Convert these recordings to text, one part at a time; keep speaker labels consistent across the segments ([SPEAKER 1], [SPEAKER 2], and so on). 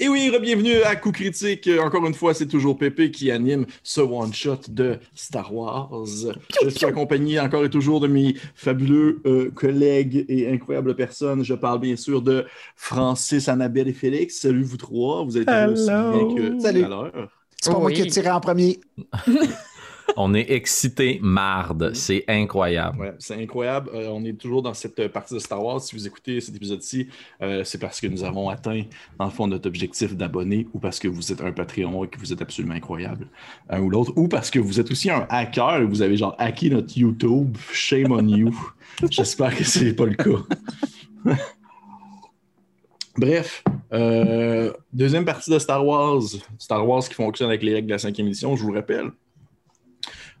[SPEAKER 1] Et oui, bienvenue à Coup Critique. Euh, Encore une fois, c'est toujours Pépé qui anime ce one-shot de Star Wars. Je suis accompagné encore et toujours de mes fabuleux euh, collègues et incroyables personnes. Je parle bien sûr de Francis, Annabelle et Félix. Salut vous trois. Vous êtes aussi bien que
[SPEAKER 2] Salut.
[SPEAKER 1] tout à l'heure.
[SPEAKER 2] C'est pas moi
[SPEAKER 3] Oui.
[SPEAKER 2] qui ai tiré en premier.
[SPEAKER 3] On est excité, marde. C'est incroyable.
[SPEAKER 1] Ouais, c'est incroyable. Euh, on est toujours dans cette euh, partie de Star Wars. Si vous écoutez cet épisode-ci, euh, c'est parce que nous avons atteint, dans le fond, notre objectif d'abonnés ou parce que vous êtes un Patreon et que vous êtes absolument incroyable, un ou l'autre, ou parce que vous êtes aussi un hacker et vous avez genre hacké notre YouTube. Shame on you. J'espère que c'est pas le cas. Bref, euh, deuxième partie de Star Wars. Star Wars qui fonctionne avec les règles de la cinquième édition, je vous le rappelle.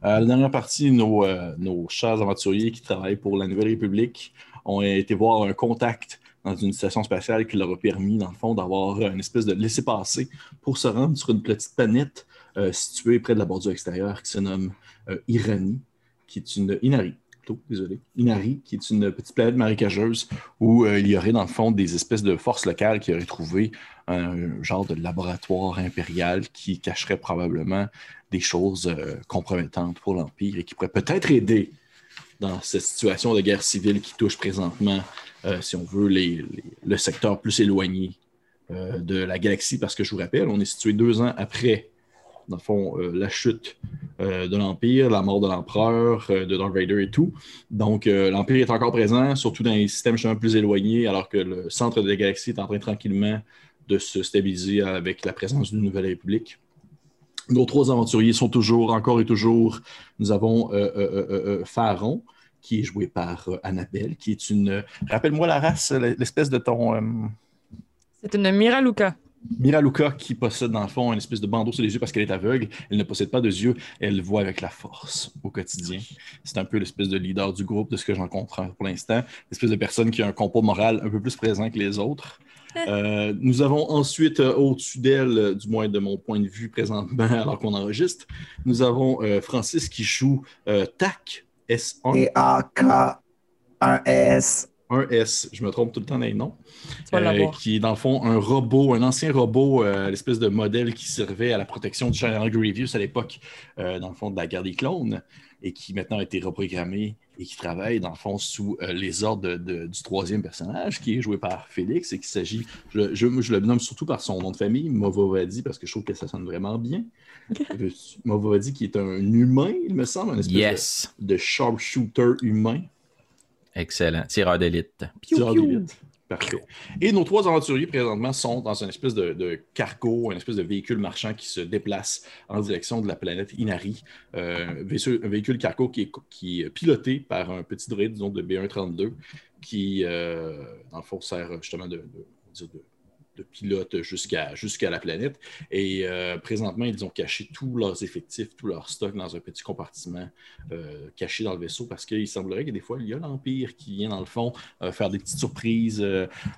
[SPEAKER 1] Euh, la dernière partie, nos, euh, nos chers aventuriers qui travaillent pour la Nouvelle République ont été voir un contact dans une station spatiale qui leur a permis, dans le fond, d'avoir une espèce de laisser-passer pour se rendre sur une petite planète euh, située près de la bordure extérieure qui se nomme Irani, qui est une Inari. plutôt, Désolé. Inari, qui est une petite planète marécageuse où il y aurait dans le fond des espèces de forces locales qui auraient trouvé un genre de laboratoire impérial qui cacherait probablement des choses euh, compromettantes pour l'Empire et qui pourrait peut-être aider dans cette situation de guerre civile qui touche présentement, euh, si on veut, les- le secteur plus éloigné euh, de la galaxie. Parce que je vous rappelle, on est situé deux ans après, dans le fond, la chute de l'Empire, la mort de l'Empereur, de Darth Vader et tout. Donc, l'Empire est encore présent, surtout dans les systèmes justement plus éloignés, alors que le centre de la galaxie est en train tranquillement de se stabiliser avec la présence d'une nouvelle république. Nos trois aventuriers sont toujours, encore et toujours, nous avons euh, euh, euh, Pharaon, qui est joué par Annabelle, qui est une... Rappelle-moi la race, l'espèce de ton...
[SPEAKER 4] C'est une Miraluka.
[SPEAKER 1] Miraluka qui possède dans le fond une espèce de bandeau sur les yeux parce qu'elle est aveugle. Elle ne possède pas de yeux, elle voit avec la force au quotidien. C'est un peu l'espèce de leader du groupe de ce que j'en comprends pour l'instant. L'espèce de personne qui a un compas moral un peu plus présent que les autres. Euh, nous avons ensuite, euh, au-dessus d'elle, euh, du moins de mon point de vue présentement, alors qu'on enregistre, nous avons euh, Francis qui joue euh, TAC, S1,
[SPEAKER 2] T-A-K-1-S.
[SPEAKER 1] 1S, je me trompe tout le temps dans les noms. Euh, qui est dans le fond un robot, un ancien robot, euh, l'espèce de modèle qui servait à la protection du général Grievous à l'époque, euh, dans le fond de la guerre des clones, et qui maintenant a été reprogrammé et qui travaille dans le fond sous euh, les ordres de- de- du troisième personnage, qui est joué par Félix, et qu'il s'agit, je, je, moi, je le nomme surtout par son nom de famille, Movovadi, parce que je trouve que ça sonne vraiment bien. Movovadi qui est un humain, il me semble, un espèce
[SPEAKER 3] Yes.
[SPEAKER 1] de, de sharpshooter humain.
[SPEAKER 3] Excellent. Tireur d'élite.
[SPEAKER 1] Tireur d'élite. Parfait. Et nos trois aventuriers présentement sont dans une espèce de, cargo, une espèce de véhicule marchand qui se déplace en direction de la planète Inari. Euh, un véhicule cargo qui est, piloté par un petit droïde disons, de B132 qui, euh, dans le fond, sert justement de, de- de pilote jusqu'à la planète. Et euh, présentement, ils ont caché tous leurs effectifs, tout leur stock dans un petit compartiment euh, caché dans le vaisseau parce qu'il semblerait que des fois, il y a l'Empire qui vient dans le fond euh, faire des petites surprises,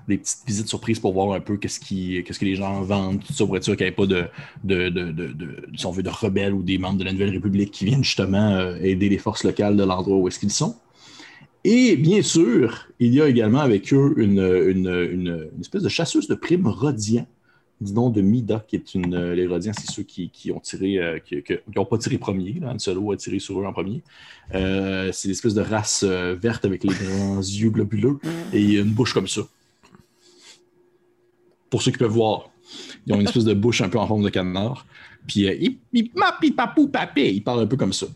[SPEAKER 1] des petites visites surprises pour voir un peu qu'est-ce, que les gens vendent, tout ça pour être sûr qu'il n'y ait pas de, de, de, de, de- rebelles ou des membres de la Nouvelle République qui viennent justement aider les forces locales de l'endroit où est-ce qu'ils sont. Et bien sûr, il y a également avec eux une, une, une- une espèce de chasseuse de primes Rodian, du nom de Mida, qui est une. Les Rodians, c'est ceux qui, ont tiré, euh, qui n'ont pas tiré premier. Là. Han Solo a tiré sur eux en premier. Euh, c'est l'espèce de race euh, verte avec les grands yeux globuleux et une bouche comme ça. Pour ceux qui peuvent voir, ils ont une espèce de bouche un peu en forme de canard. Puis, ils, papou, ils parlent un peu comme ça.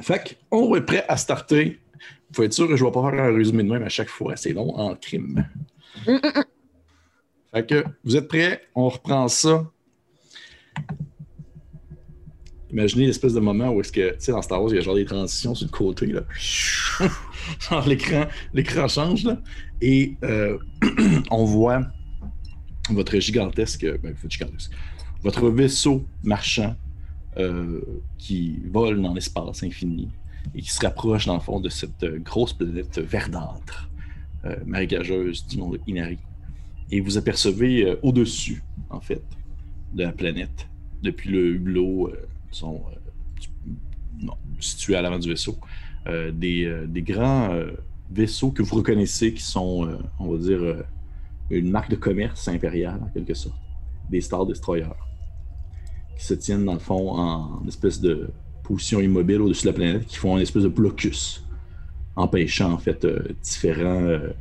[SPEAKER 1] Fait qu'on est prêt à starter. Il faut être sûr que je ne vais pas faire un résumé de même à chaque fois. C'est long en crime. Fait que vous êtes prêts? On reprend ça. Imaginez l'espèce de moment où est-ce que, tu sais, dans Star Wars, il y a genre des transitions sur le côté, là. genre l'écran, l'écran change, là. Et euh, on voit votre gigantesque, ben, votre gigantesque, votre vaisseau marchand euh, qui vole dans l'espace infini et qui se rapproche, dans le fond, de cette euh, grosse planète verdâtre, euh, marécageuse du nom de Inari. Et vous apercevez euh, au-dessus, en fait, de la planète, depuis le hublot, euh, euh, situé à l'avant du vaisseau, des, des grands vaisseaux que vous reconnaissez qui sont, on va dire, une marque de commerce impériale, en quelque sorte. des Star Destroyers qui se tiennent dans le fond en espèce de position immobile au-dessus de la planète, qui font une espèce de blocus, empêchant en fait euh, différents euh,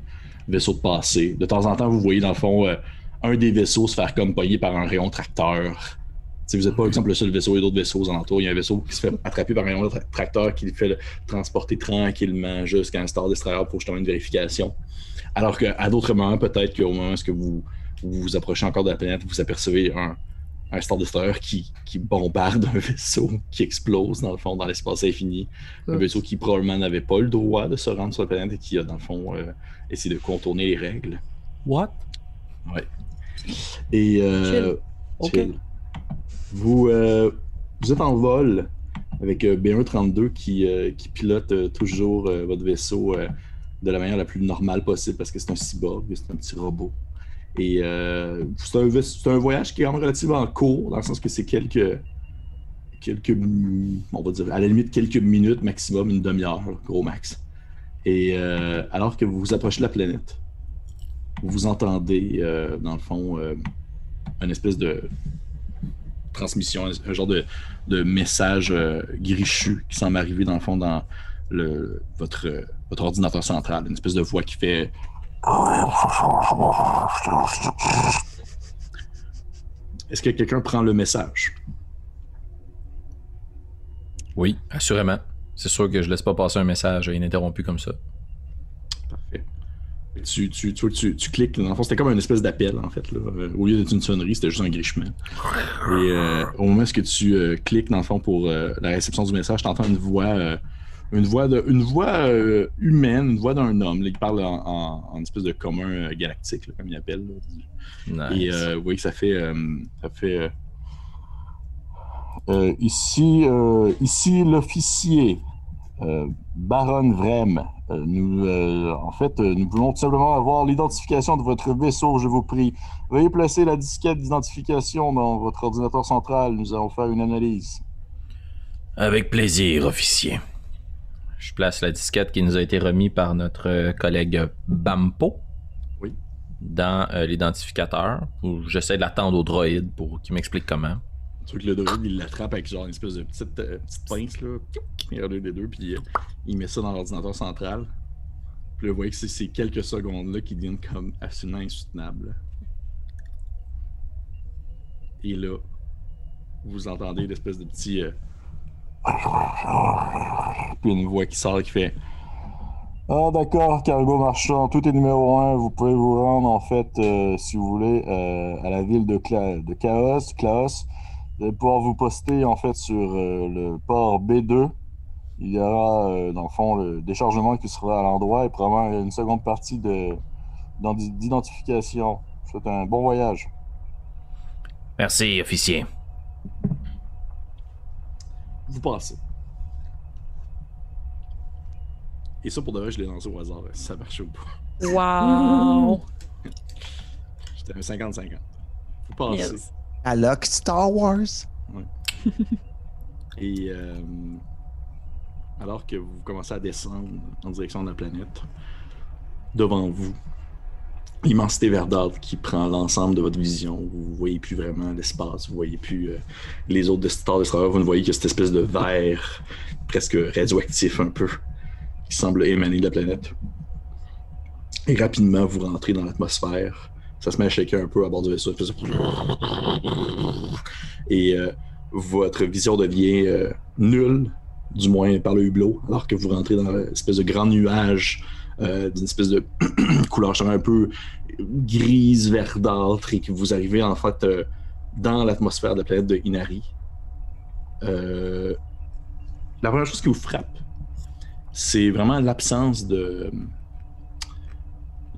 [SPEAKER 1] vaisseaux de passer. De temps en temps, vous voyez dans le fond euh, un des vaisseaux se faire comme pogner par un rayon tracteur. Si vous n'êtes pas, par exemple, le seul vaisseau, il y a d'autres vaisseaux aux alentours. Il y a un vaisseau qui se fait attraper par un rayon tra- tracteur qui le fait transporter tranquillement jusqu'à un Star Destroyer pour justement une vérification. Alors qu'à d'autres moments, peut-être qu'au moment où vous, vous vous approchez encore de la planète, vous apercevez un, un Star Destroyer qui, qui bombarde un vaisseau qui explose dans le fond dans l'espace infini. Un
[SPEAKER 4] Oups.
[SPEAKER 1] vaisseau qui probablement n'avait pas le droit de se rendre sur la planète et qui a dans le fond euh, essayé de contourner les règles.
[SPEAKER 3] What?
[SPEAKER 1] Et euh,
[SPEAKER 3] Ok.
[SPEAKER 1] chill. Vous, euh, vous êtes en vol avec euh, B132 qui, qui pilote toujours votre vaisseau de la manière la plus normale possible parce que c'est un cyborg, c'est un petit robot. Et euh, c'est un, voyage qui est quand même relativement court, dans le sens que c'est quelques, quelques, on va dire, à la limite quelques minutes maximum, une demi-heure, gros max. Et euh, alors que vous vous approchez de la planète, vous entendez, euh, dans le fond, une espèce de transmission, un, genre de, message grichu qui semble arriver, dans le fond, dans votre ordinateur central. Une espèce de voix qui fait Est-ce que quelqu'un prend le message?
[SPEAKER 3] Oui, assurément. C'est sûr que je laisse pas passer un message ininterrompu comme ça.
[SPEAKER 1] Parfait. Tu, tu, tu, tu, tu cliques, dans le fond, c'était comme une espèce d'appel, en fait. Là. Au lieu d'être une sonnerie, c'était juste un grichement. Et euh, au moment où tu euh, cliques, dans le fond, pour euh, la réception du message, tu entends une voix, une voix, de, une voix euh, humaine, une voix d'un homme, là, qui parle en, en- en espèce de commun euh, galactique, là, comme il appelle. là.
[SPEAKER 3] Nice.
[SPEAKER 1] Et euh, vous voyez que ça fait. euh, ça fait euh, euh, ici, euh, ici l'officier, euh, Baron Vrem. Euh, nous, euh, en fait, euh, nous voulons tout simplement avoir l'identification de votre vaisseau, je vous prie. Veuillez placer la disquette d'identification dans votre ordinateur central. Nous allons faire une analyse.
[SPEAKER 3] Avec plaisir, officier. Je place la disquette qui nous a été remise par notre euh, collègue Bampo.
[SPEAKER 1] Oui.
[SPEAKER 3] Dans euh, l'identificateur. Où j'essaie de l'attendre au droïde pour qu'il m'explique comment.
[SPEAKER 1] Que le droïde, il l'attrape avec genre une espèce de petite, euh, petite pince, là. Il des deux, puis euh, il met ça dans l'ordinateur central. Puis là, vous voyez que c'est ces quelques secondes-là qui deviennent comme absolument insoutenables. Et là, vous entendez l'espèce de petit. Puis une voix qui sort qui fait. Ah d'accord, cargo marchand, tout est numéro un. Vous pouvez vous rendre en fait, euh, si vous voulez, euh, à la ville de, Cla de Chaos, Klaos. Vous allez pouvoir vous poster en fait sur euh, le port B2. Il y aura euh, dans le fond le déchargement qui sera à l'endroit et probablement une seconde partie de d'en- d'identification. Je vous souhaite un bon voyage.
[SPEAKER 3] Merci, officier. Vous
[SPEAKER 1] passez. Et ça, pour de vrai, je l'ai lancé au hasard, si ça marche ou pas.
[SPEAKER 4] Wow!
[SPEAKER 1] J'étais un 50-50. Vous passez.
[SPEAKER 4] Yes.
[SPEAKER 2] À Lock Star Wars.
[SPEAKER 1] Et euh, alors que vous commencez à descendre en direction de la planète, devant vous, l'immensité verdâtre qui prend l'ensemble de votre vision. Vous ne voyez plus vraiment l'espace, vous voyez plus euh, les autres Star Destroyers, vous ne voyez que cette espèce de verre presque radioactif un peu qui semble émaner de la planète. Et rapidement, vous rentrez dans l'atmosphère. Ça se met à shaker un peu à bord du vaisseau. Et euh, votre vision devient euh, nulle, du moins par le hublot, alors que vous rentrez dans l'espèce de grand nuage euh, d'une espèce de couleur un peu grise, verdâtre, et que vous arrivez en fait dans l'atmosphère de la planète de Inari. La première chose qui vous frappe, c'est vraiment l'absence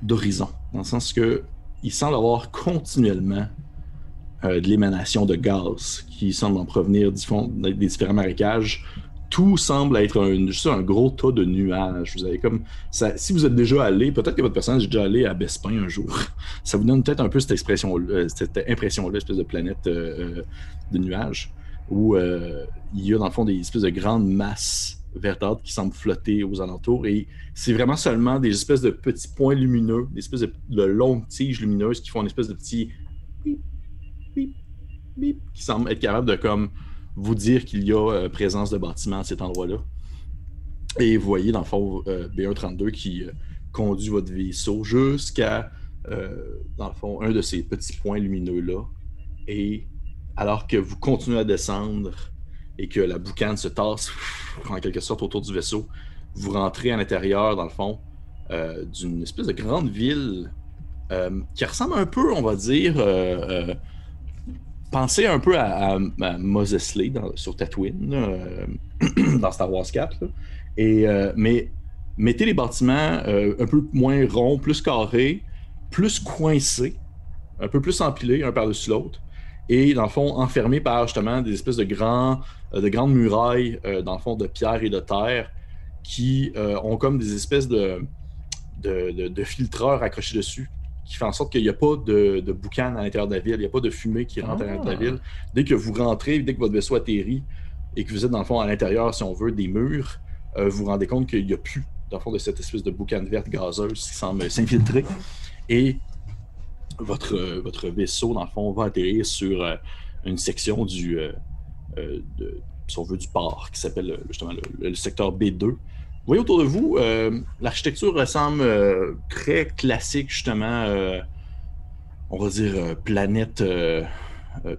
[SPEAKER 1] d'horizon, dans le sens que il semble avoir continuellement euh, de l'émanation de gaz qui semble en provenir des différents marécages. Tout semble être un, juste un gros tas de nuages. Vous avez comme si vous êtes déjà allé, peut-être que votre personnage est déjà allé à Bespin un jour. Ça vous donne peut-être un peu cette expression, euh, cette impression-là, espèce de planète euh, de nuages, où il y a dans le fond des espèces de grandes masses verdâtres qui semblent flotter aux alentours. Et c'est vraiment seulement des espèces de petits points lumineux, des espèces de, longues tiges lumineuses qui font une espèce de petit bip, bip, qui semble être capable de comme vous dire qu'il y a euh, présence de bâtiments à cet endroit-là. Et vous voyez dans le fond euh, B132 qui euh, conduit votre vaisseau jusqu'à dans le fond un de ces petits points lumineux-là. Et alors que vous continuez à descendre et que la boucane se tasse en quelque sorte autour du vaisseau, vous rentrez à l'intérieur, dans le fond, euh, d'une espèce de grande ville euh, qui ressemble un peu, on va dire, euh, pensez un peu à, à, à sur Tatooine, dans Star Wars 4. là. Et, mais mettez les bâtiments un peu moins ronds, plus carrés, plus coincés, un peu plus empilés un par-dessus l'autre, et dans le fond enfermés par justement des espèces de, grands, euh, de grandes murailles, euh, dans le fond de pierre et de terre, qui euh, ont comme des espèces de, de, de- de filtreurs accrochés dessus, qui fait en sorte qu'il n'y a pas de, de boucan à l'intérieur de la ville, il n'y a pas de fumée qui rentre à l'intérieur de la
[SPEAKER 3] Ah.
[SPEAKER 1] ville. Dès que vous rentrez, dès que votre vaisseau atterrit, et que vous êtes dans le fond à l'intérieur, si on veut, des murs, euh, vous vous rendez compte qu'il n'y a plus, dans le fond, de cette espèce de boucan verte gazeuse qui semble s'infiltrer. Et votre, votre vaisseau, dans le fond, va atterrir sur euh, une section du, euh, euh, si on veut, du port qui s'appelle euh, justement le, secteur B2. Vous voyez autour de vous, l'architecture ressemble très classique, justement, on va dire planète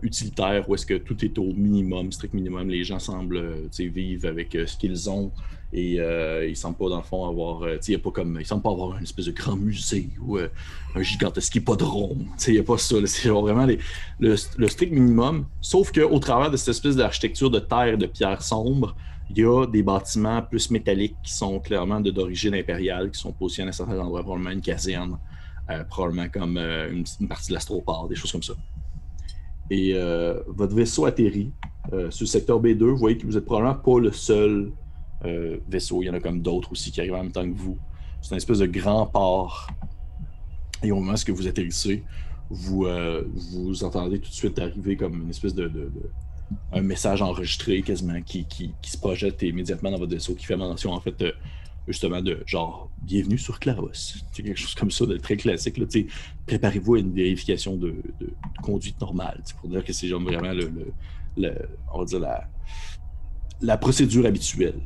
[SPEAKER 1] utilitaire, où est-ce que tout est au minimum, strict minimum. Les gens semblent vivre avec ce qu'ils ont et euh, ils semblent pas, dans le fond, avoir. euh, pas comme, ils semblent pas avoir une espèce de grand musée ou euh, un gigantesque hippodrome. Il n'y a pas ça. C'est vraiment les- le, le strict minimum. Sauf qu'au travers de cette espèce d'architecture de terre et de pierre sombre, il y a des bâtiments plus métalliques qui sont clairement d'origine impériale, qui sont positionnés à certains endroits, probablement une caserne, euh, probablement comme une, partie de l'astroport, des choses comme ça. Et votre vaisseau atterrit sur le secteur B2. Vous voyez que vous êtes probablement pas le seul euh. Il y en a comme d'autres aussi qui arrivent en même temps que vous. C'est une espèce de grand port. Et au moment où vous atterrissez, vous, euh, vous entendez tout de suite arriver comme une espèce de, un message enregistré quasiment qui, qui- se projette immédiatement dans votre vaisseau qui fait mention en fait euh, justement de genre bienvenue sur Claros. C'est quelque chose comme ça de très classique. Préparez-vous à une vérification de, conduite normale pour dire que c'est vraiment le, on va dire la, la procédure habituelle.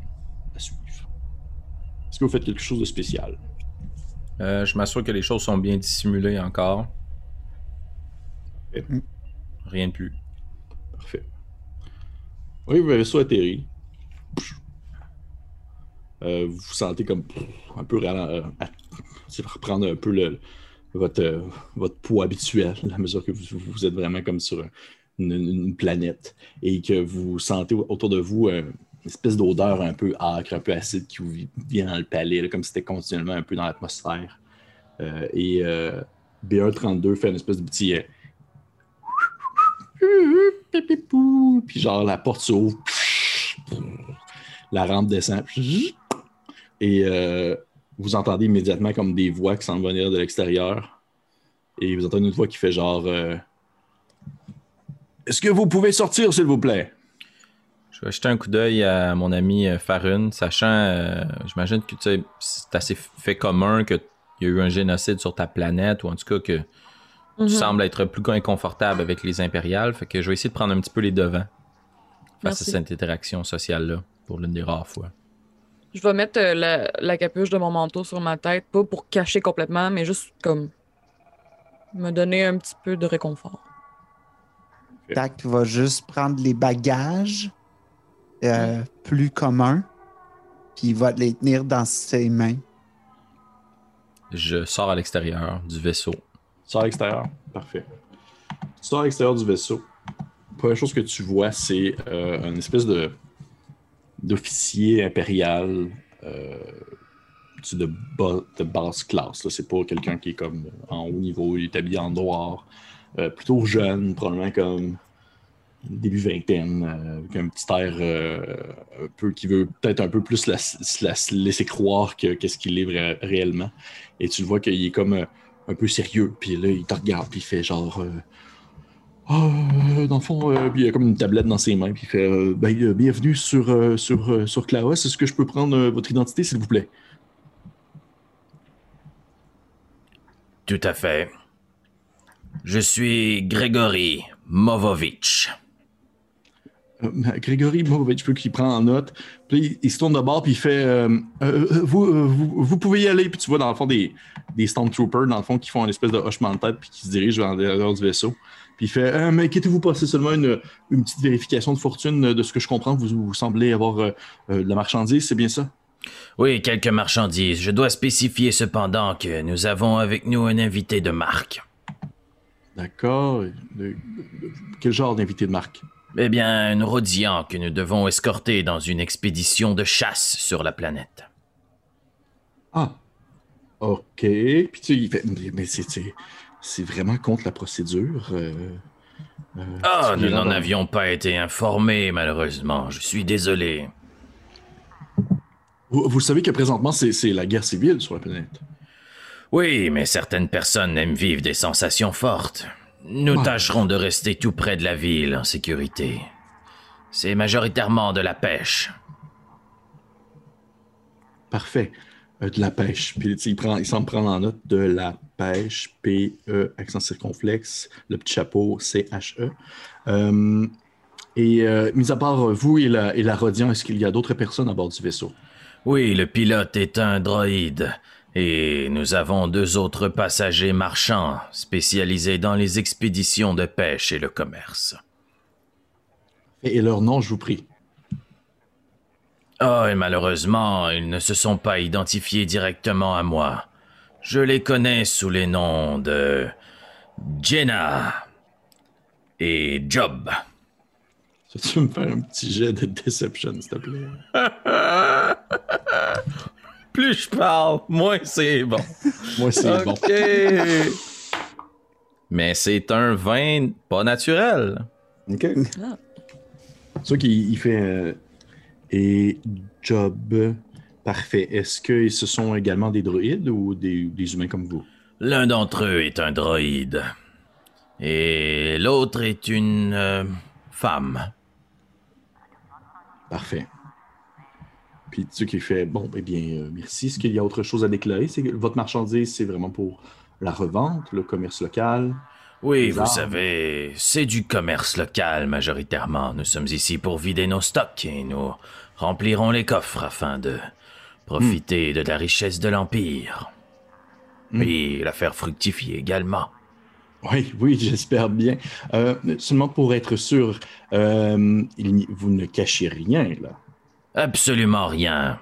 [SPEAKER 1] Est-ce que vous faites quelque chose de spécial?
[SPEAKER 3] Euh, je m'assure que les choses sont bien dissimulées encore. Rien de plus.
[SPEAKER 1] Parfait. Oui, vous avez ça atterri. Euh, vous vous sentez comme un peu euh, reprendre un peu le, votre, euh, votre poids habituel à mesure que vous, vous êtes vraiment comme sur une, une planète et que vous sentez autour de vous une espèce d'odeur un peu âcre, un peu acide qui vous vi- vient dans le palais, comme si c'était continuellement un peu dans l'atmosphère. Euh, et euh, B132 fait une espèce de petit. euh. Puis genre la porte s'ouvre. La rampe descend. Et euh, vous entendez immédiatement comme des voix qui semblent venir de l'extérieur. Et vous entendez une voix qui fait genre Est-ce que vous pouvez sortir, s'il vous plaît?
[SPEAKER 3] Je vais jeter un coup d'œil à mon ami euh, Farun, sachant, euh, j'imagine que tu sais, c'est assez fait commun qu'il y a eu un génocide sur ta planète, ou en tout cas que
[SPEAKER 4] Mhm.
[SPEAKER 3] tu sembles être plus inconfortable avec les impériales. Fait que je vais essayer de prendre un petit peu les devants face
[SPEAKER 4] Merci.
[SPEAKER 3] à cette interaction sociale-là, pour l'une des rares fois.
[SPEAKER 4] Je vais mettre euh, la, la capuche de mon manteau sur ma tête, pas pour cacher complètement, mais juste comme me donner un petit peu de réconfort.
[SPEAKER 2] Tac va juste prendre les bagages euh, plus communs, puis il va les tenir dans ses mains.
[SPEAKER 3] Je sors à l'extérieur du vaisseau.
[SPEAKER 1] Tu sors à l'extérieur. Parfait. Tu sors à l'extérieur du vaisseau. La première chose que tu vois, c'est euh, une espèce de d'officier impérial euh, de, bas- de basse classe. là. C'est pas quelqu'un qui est comme en haut niveau, il est habillé en noir. Euh, plutôt jeune, probablement comme début vingtaine, euh, avec un petit air euh, un peu qui veut peut-être un peu plus la, la- se laisser croire que qu'est-ce qu'il est vra- réellement. Et tu le vois qu'il est comme euh, un peu sérieux. Puis là, il te regarde, puis il fait genre. Ah, dans le fond, puis il a comme une tablette dans ses mains, puis il fait ben, Bienvenue sur, sur, sur Klaus. Est-ce que je peux prendre votre identité, s'il vous plaît
[SPEAKER 3] Tout à fait. Je suis Grégory, Movovitch.
[SPEAKER 1] Euh, Grégory Movic, peux qu'il prend en note. Puis il, se tourne de bord, puis il fait euh, euh, vous, euh, vous, vous pouvez y aller. Puis tu vois, dans le fond, des, des Stormtroopers, dans le fond, qui font une espèce de hochement de tête, puis qui se dirigent vers l'intérieur du vaisseau. Puis il fait Mais inquiétez-vous pas, c'est seulement une, une petite vérification de fortune. De ce que je comprends, vous, vous semblez avoir de la marchandise, c'est bien ça?
[SPEAKER 3] Oui, quelques marchandises. Je dois spécifier cependant que nous avons avec nous un invité de marque.
[SPEAKER 1] D'accord. Quel genre d'invité de marque?
[SPEAKER 3] Eh bien, un Rodian que nous devons escorter dans une expédition de chasse sur la planète.
[SPEAKER 1] Ah. OK. Puis tu sais, il fait Mais- c'est- vraiment contre la procédure. euh, euh,
[SPEAKER 3] Ah, nous n'en avions pas été informés, malheureusement. Je suis désolé.
[SPEAKER 1] Vous, vous savez que présentement, c'est c'est la guerre civile sur la planète.
[SPEAKER 3] Oui, mais certaines personnes aiment vivre des sensations fortes. Nous tâcherons de rester tout près de la ville en sécurité. C'est majoritairement de la pêche.
[SPEAKER 1] Parfait. Euh, de la pêche. Puis il, prend, il semble prendre en note de la pêche, P-E, accent circonflexe, le petit chapeau, C-H-E. Euh, et euh, mis à part vous et la, et la Rodian, est-ce qu'il y a d'autres personnes à bord du vaisseau?
[SPEAKER 3] Oui, le pilote est un droïde. Et nous avons deux autres passagers marchands spécialisés dans les expéditions de pêche et le commerce.
[SPEAKER 1] Et, leur nom, je vous prie.
[SPEAKER 3] Oh, et malheureusement, ils ne se sont pas identifiés directement à moi. Je les connais sous les noms de Jenna et Job.
[SPEAKER 1] Tu veux me faire un petit jet de Deception, s'il te plaît?
[SPEAKER 3] Plus je parle, moins c'est bon.
[SPEAKER 1] Moi, c'est bon.
[SPEAKER 3] Ok. Mais c'est un vin pas naturel.
[SPEAKER 1] OK.
[SPEAKER 4] Ah.
[SPEAKER 1] C'est sûr qu'il il fait. euh, et Job. Parfait. Est-ce que ce sont également des droïdes ou des, des humains comme vous?
[SPEAKER 3] L'un d'entre eux est un droïde. Et l'autre est une euh, femme.
[SPEAKER 1] Parfait. Puis tu qu'il fait bon, eh bien, euh, merci. Est-ce qu'il y a autre chose à déclarer? C'est que votre marchandise, c'est vraiment pour la revente, le commerce local.
[SPEAKER 3] Oui, vous
[SPEAKER 1] armes.
[SPEAKER 3] savez, c'est du commerce local majoritairement. Nous sommes ici pour vider nos stocks et nous remplirons les coffres afin de profiter de la richesse de l'Empire. Puis la faire fructifier également.
[SPEAKER 1] Oui, oui, j'espère bien. Euh, seulement pour être sûr, euh, il vous ne cachez rien, là.
[SPEAKER 3] Absolument rien.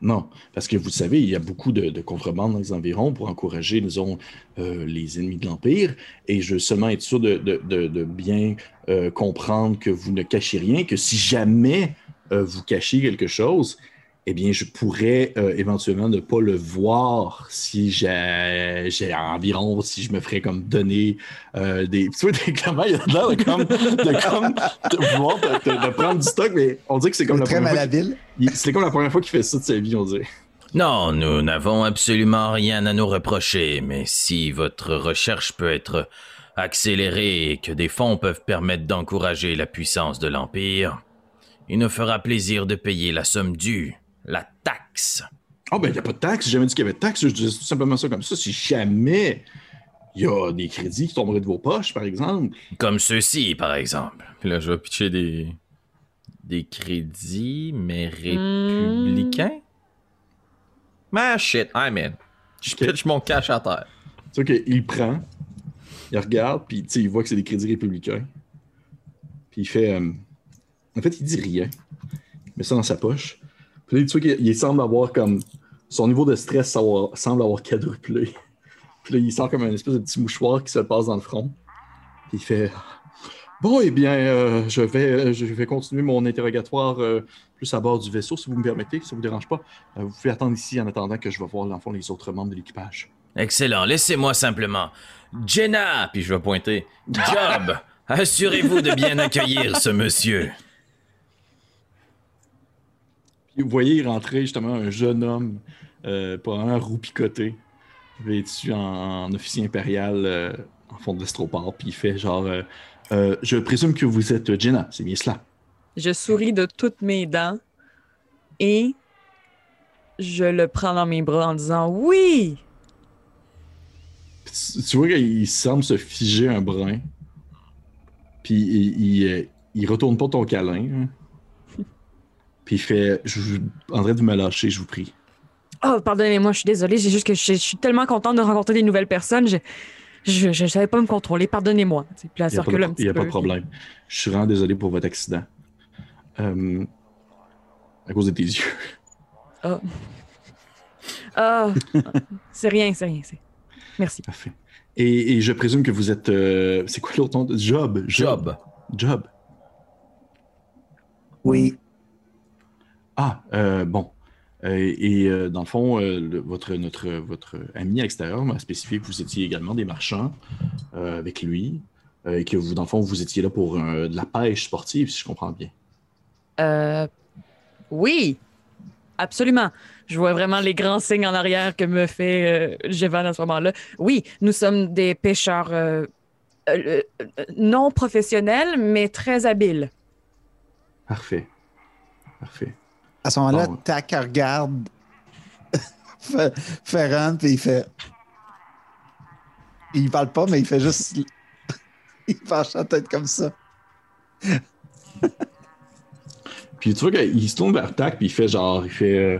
[SPEAKER 1] Non, parce que vous savez, il y a beaucoup de, de contrebande dans les environs pour encourager, disons, euh, les ennemis de l'Empire. Et je veux seulement être sûr de, bien euh, comprendre que vous ne cachez rien, que si jamais euh, vous cachez quelque chose, eh bien, je pourrais euh, éventuellement ne pas le voir si j'ai environ, si je me ferais comme donner euh, des. Tu vois, des- comment il y a l'air de, comme, de, comme, de vouloir prendre du stock, mais on dit que c'est comme la
[SPEAKER 2] Très
[SPEAKER 1] première fois C'est comme la première fois qu'il fait ça de sa vie, on dirait.
[SPEAKER 3] Non, nous n'avons absolument rien à nous reprocher, mais si votre recherche peut être accélérée et que des fonds peuvent permettre d'encourager la puissance de l'Empire, il nous fera plaisir de payer la somme due, la taxe.
[SPEAKER 1] Oh, ben, il n'y a pas de taxe. J'ai jamais dit qu'il y avait de taxe. Je dis tout simplement ça comme ça. Si jamais il y a des crédits qui tomberaient de vos poches, par exemple.
[SPEAKER 3] Comme ceux-ci, par exemple. Puis là, je vais pitcher des, des crédits, mais républicains. Mais shit, I'm in. Je pitch mon cash à terre.
[SPEAKER 1] Tu sais qu'il prend, il regarde, puis il voit que c'est des crédits républicains. Puis il fait. euh, En fait, il dit rien. Il met ça dans sa poche. Puis tu vois qu'il il semble avoir comme. Son niveau de stress semble avoir quadruplé. Puis là, il sent comme un espèce de petit mouchoir qui se passe dans le front. Puis il fait. Bon, eh bien, euh, je, vais, je vais continuer mon interrogatoire euh, plus à bord du vaisseau, si vous me permettez, si ça vous dérange pas. Euh, vous pouvez attendre ici en attendant que je vais voir, dans le fond, les autres membres de l'équipage.
[SPEAKER 3] Excellent. Laissez-moi simplement. Jenna, puis je vais pointer. Job, assurez-vous de bien accueillir ce monsieur.
[SPEAKER 1] Vous voyez rentrer justement un jeune homme, euh, probablement roux-picoté, vêtu en, en officier impérial euh, en fond de l'estroport, puis il fait genre euh, Euh, Je présume que vous êtes Jenna, c'est bien cela.
[SPEAKER 4] Je souris de toutes mes dents et je le prends dans mes bras en disant oui.
[SPEAKER 1] Tu, tu vois qu'il semble se figer un brin, Puis il, il, il retourne pas ton câlin. hein. Puis il fait je, je, André, de me lâcher, je vous prie.
[SPEAKER 4] Oh, pardonnez-moi, je suis désolée. C'est juste que je, je suis tellement contente de rencontrer des nouvelles personnes. Je, je, je savais pas me contrôler. Pardonnez-moi. Puis elle
[SPEAKER 1] Il n'y a, pas
[SPEAKER 4] circule
[SPEAKER 1] de-
[SPEAKER 4] un petit
[SPEAKER 1] il y a
[SPEAKER 4] peu.
[SPEAKER 1] pas de problème. Je suis vraiment désolé pour votre accident. Euh, à cause de tes yeux.
[SPEAKER 4] Ah, Ah, c'est rien, c'est rien. c'est- Merci.
[SPEAKER 1] Parfait. Et, et je présume que vous êtes. euh, c'est quoi l'autre nom? De Job.
[SPEAKER 3] Job.
[SPEAKER 1] Job.
[SPEAKER 2] Oui,
[SPEAKER 1] Ah, euh, bon. Euh, et euh, dans le fond, le- votre, notre, votre ami à l'extérieur m'a spécifié que vous étiez également des marchands avec lui. et que vous, dans le fond, vous étiez là pour de la pêche sportive, si je comprends bien.
[SPEAKER 4] Oui, absolument. Je vois vraiment les grands signes en arrière que me fait Jevan à ce moment-là. Oui, nous sommes des pêcheurs non professionnels, mais très habiles.
[SPEAKER 1] Parfait. Parfait.
[SPEAKER 2] À ce moment-là,
[SPEAKER 1] Bon.
[SPEAKER 2] Tac regarde Fe- Ferran, puis il fait. Il parle pas, mais il fait juste. il penche la tête comme ça.
[SPEAKER 1] Puis tu vois qu'il se tourne vers Tac, puis il fait genre, il fait. euh,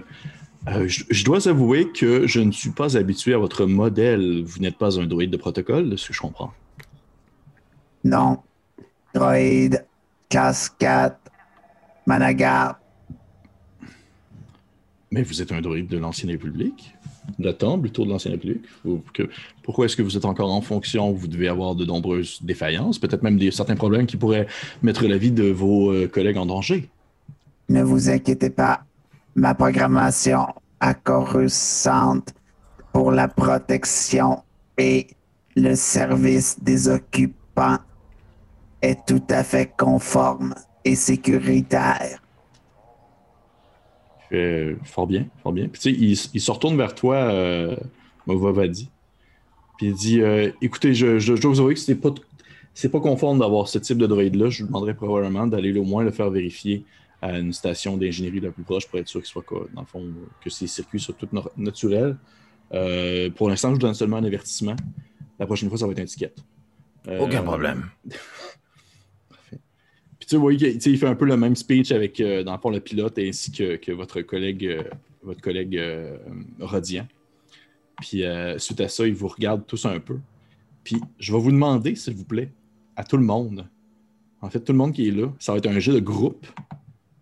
[SPEAKER 1] euh, je, je dois avouer que je ne suis pas habitué à votre modèle. Vous n'êtes pas un droïde de protocole, de ce que je comprends.
[SPEAKER 2] Non. Droïde, cascade, managar.
[SPEAKER 1] Mais vous êtes un droïde de l'Ancienne République De temps plutôt de l'Ancienne République Ou que- Pourquoi est-ce que vous êtes encore en fonction Vous devez avoir de nombreuses défaillances, peut-être même des, certains problèmes qui pourraient mettre la vie de vos euh, collègues en danger.
[SPEAKER 2] Ne vous inquiétez pas. Ma programmation à Coruscant pour la protection et le service des occupants est tout à fait conforme et sécuritaire.
[SPEAKER 1] Fort bien, fort bien. Puis tu sais, il, il se retourne vers toi, euh, Movavadi. Puis il dit euh, Écoutez, je, je- je dois vous avouer que c'est pas, c'est pas conforme d'avoir ce type de droïde-là. Je vous demanderais probablement d'aller au moins le faire vérifier à une station d'ingénierie la plus proche pour être sûr qu'il soit, quoi, dans le fond, que ces circuits soient tout nor- naturels. Euh, pour l'instant, je vous donne seulement un avertissement. La prochaine fois, ça va être une étiquette. Euh,
[SPEAKER 3] Aucun problème.
[SPEAKER 1] puis tu tu sais, il fait un peu le même speech avec, euh, dans le fond, le pilote ainsi que, que votre collègue, euh, votre collègue euh, Rodian. Puis euh, suite à ça, il vous regarde tous un peu. Puis je vais vous demander, s'il vous plaît, à tout le monde, en fait, tout le monde qui est là, ça va être un jeu de groupe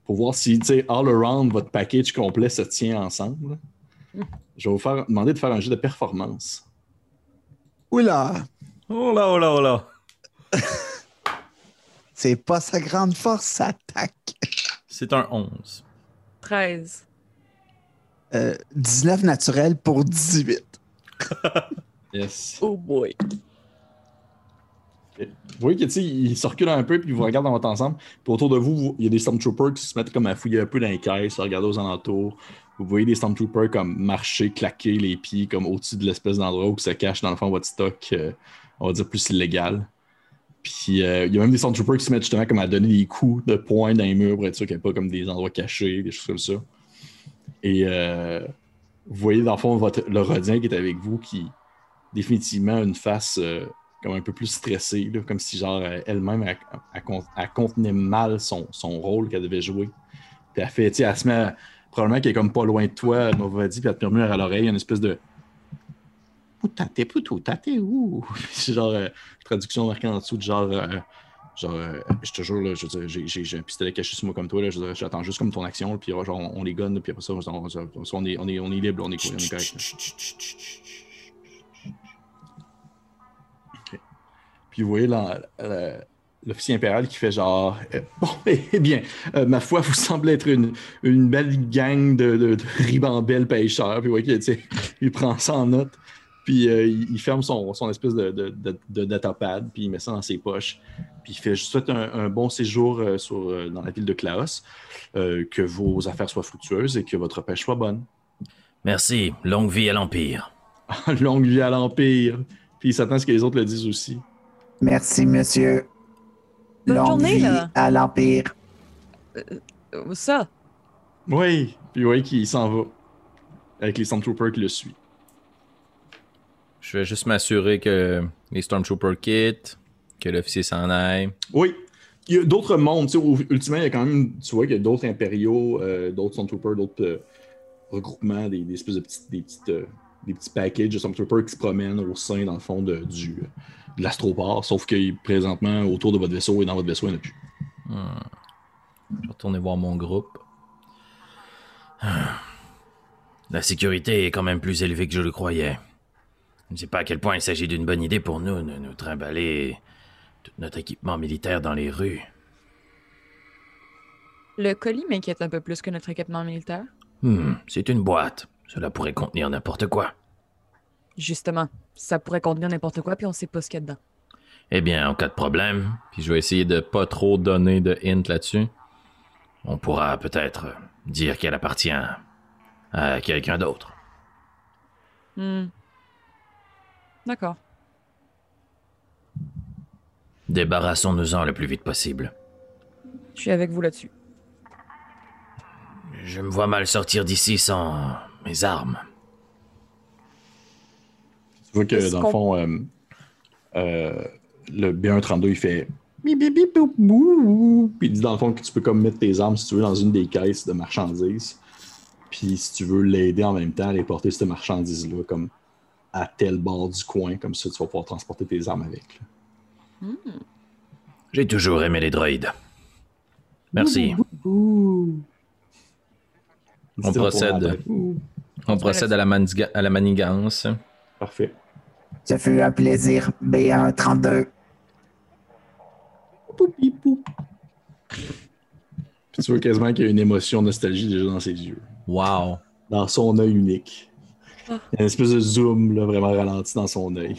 [SPEAKER 1] pour voir si, tu sais, all around, votre package complet se tient ensemble. Je vais vous faire, demander de faire un jeu de performance.
[SPEAKER 2] Oula!
[SPEAKER 3] Oh là, oh là, oh là.
[SPEAKER 2] C'est pas sa grande force, ça attaque.
[SPEAKER 3] C'est un 11.
[SPEAKER 4] 13.
[SPEAKER 2] Euh, 19 naturel pour 18.
[SPEAKER 1] Yes.
[SPEAKER 4] Oh boy.
[SPEAKER 1] Vous voyez que, tu sais, il se recule un peu, puis il vous regarde dans votre ensemble. Puis autour de vous, vous- il y a des Stormtroopers qui se mettent comme à fouiller un peu dans les caisses, à regarder aux alentours. Vous voyez des Stormtroopers comme marcher, claquer les pieds, comme au-dessus de l'espèce d'endroit où se cache dans le fond votre stock, euh, on va dire plus illégal. Puis euh, il y a même des Stormtroopers qui se mettent justement comme à donner des coups de poing dans les murs pour être sûr qu'il n'y pas comme des endroits cachés, des choses comme ça. Et euh, vous voyez dans le fond votre, le Rodien qui est avec vous qui définitivement a une face euh, comme un peu plus stressée, comme si genre elle-même elle, elle con- elle contenait mal son, son rôle qu'elle devait jouer. Puis elle fait, elle se met à- probablement qu'elle est comme pas loin de toi, elle m'a dit, puis elle te murmure à l'oreille une espèce de Poutate, poutou, tate, ouh. C'est genre euh, traduction marquée en dessous de genre euh, genre euh, je te jure je veux dire, j'ai- un pistolet caché sur moi comme toi j'attends juste comme ton action, puis genre on, on les gonne, puis après ça on, est, libre, on est, on correct. Puis vous voyez l'officier impérial qui fait genre euh, Bon, eh bien, euh, ma foi, vous semblez être une, belle gang de, de, de ribambelles pêcheurs. Puis vous voyez qu'il prend ça en note. Puis euh, il, il ferme son, son espèce de, de, de, de datapad, puis il met ça dans ses poches. Puis il fait Je vous souhaite un, un bon séjour euh, sur, euh, dans la ville de Klaos, euh, que vos affaires soient fructueuses et que votre pêche soit bonne.
[SPEAKER 3] Merci. Longue vie à l'Empire.
[SPEAKER 1] Longue vie à l'Empire. Puis il s'attend à ce que les autres le disent aussi.
[SPEAKER 2] Merci, monsieur.
[SPEAKER 4] Bonne
[SPEAKER 2] Longue
[SPEAKER 4] journée,
[SPEAKER 2] vie
[SPEAKER 4] là.
[SPEAKER 2] à l'Empire.
[SPEAKER 4] Euh, Ça.
[SPEAKER 1] Oui, puis vous voyez qu'il s'en va. Avec les Stormtroopers qui le suivent.
[SPEAKER 3] Je vais juste m'assurer que les Stormtroopers quittent. Que l'officier s'en aille.
[SPEAKER 1] Oui. Il y a d'autres mondes. tu sais, Ultimement, il y a quand même, tu vois qu'il y a d'autres impériaux, euh, d'autres Stormtroopers, d'autres euh, regroupements, des, des espèces de petites, des, petites, euh, des petits packages de Stormtroopers qui se promènent au sein, dans le fond, de, du, de l'astroport. Sauf que présentement, autour de votre vaisseau et dans votre vaisseau, il n'y en a plus.
[SPEAKER 3] Hmm. Je vais retourner voir mon groupe. Ah. La sécurité est quand même plus élevée que je le croyais. Je ne sais pas à quel point il s'agit d'une bonne idée pour nous de nous trimballer tout notre équipement militaire dans les rues.
[SPEAKER 4] Le colis m'inquiète un peu plus que notre équipement militaire.
[SPEAKER 3] Hmm, c'est une boîte. Cela pourrait contenir n'importe quoi.
[SPEAKER 4] Justement, ça pourrait contenir n'importe quoi, puis on sait pas ce qu'il y a dedans.
[SPEAKER 3] Eh bien, en cas de problème, puis je vais essayer de pas trop donner de hint là-dessus, on pourra peut-être dire qu'elle appartient à quelqu'un d'autre.
[SPEAKER 4] Hmm. D'accord.
[SPEAKER 3] Débarrassons-nous-en le plus vite possible.
[SPEAKER 4] Je suis avec vous là-dessus.
[SPEAKER 3] Je me vois mal sortir d'ici sans mes armes.
[SPEAKER 1] Tu vois que dans le fond, euh, euh, le B132, il fait bip, bip, bip, bou, bou. Puis il dit dans le fond que tu peux comme mettre tes armes si tu veux dans une des caisses de marchandises. Puis si tu veux l'aider en même temps à aller porter cette marchandise-là comme à tel bord du coin, comme ça tu vas pouvoir transporter tes armes avec.
[SPEAKER 3] J'ai toujours aimé les droïdes. Merci.
[SPEAKER 1] On
[SPEAKER 3] On procède. On procède à la, maniga- à la manigance.
[SPEAKER 1] Parfait.
[SPEAKER 2] Ce fut un plaisir, B132.
[SPEAKER 1] Poup, pip, poup. Puis tu vois quasiment qu'il y a une émotion nostalgie déjà dans ses yeux.
[SPEAKER 3] Wow.
[SPEAKER 1] Dans son œil unique.
[SPEAKER 4] Ah.
[SPEAKER 1] Il y a une espèce de zoom là, vraiment ralenti dans son œil.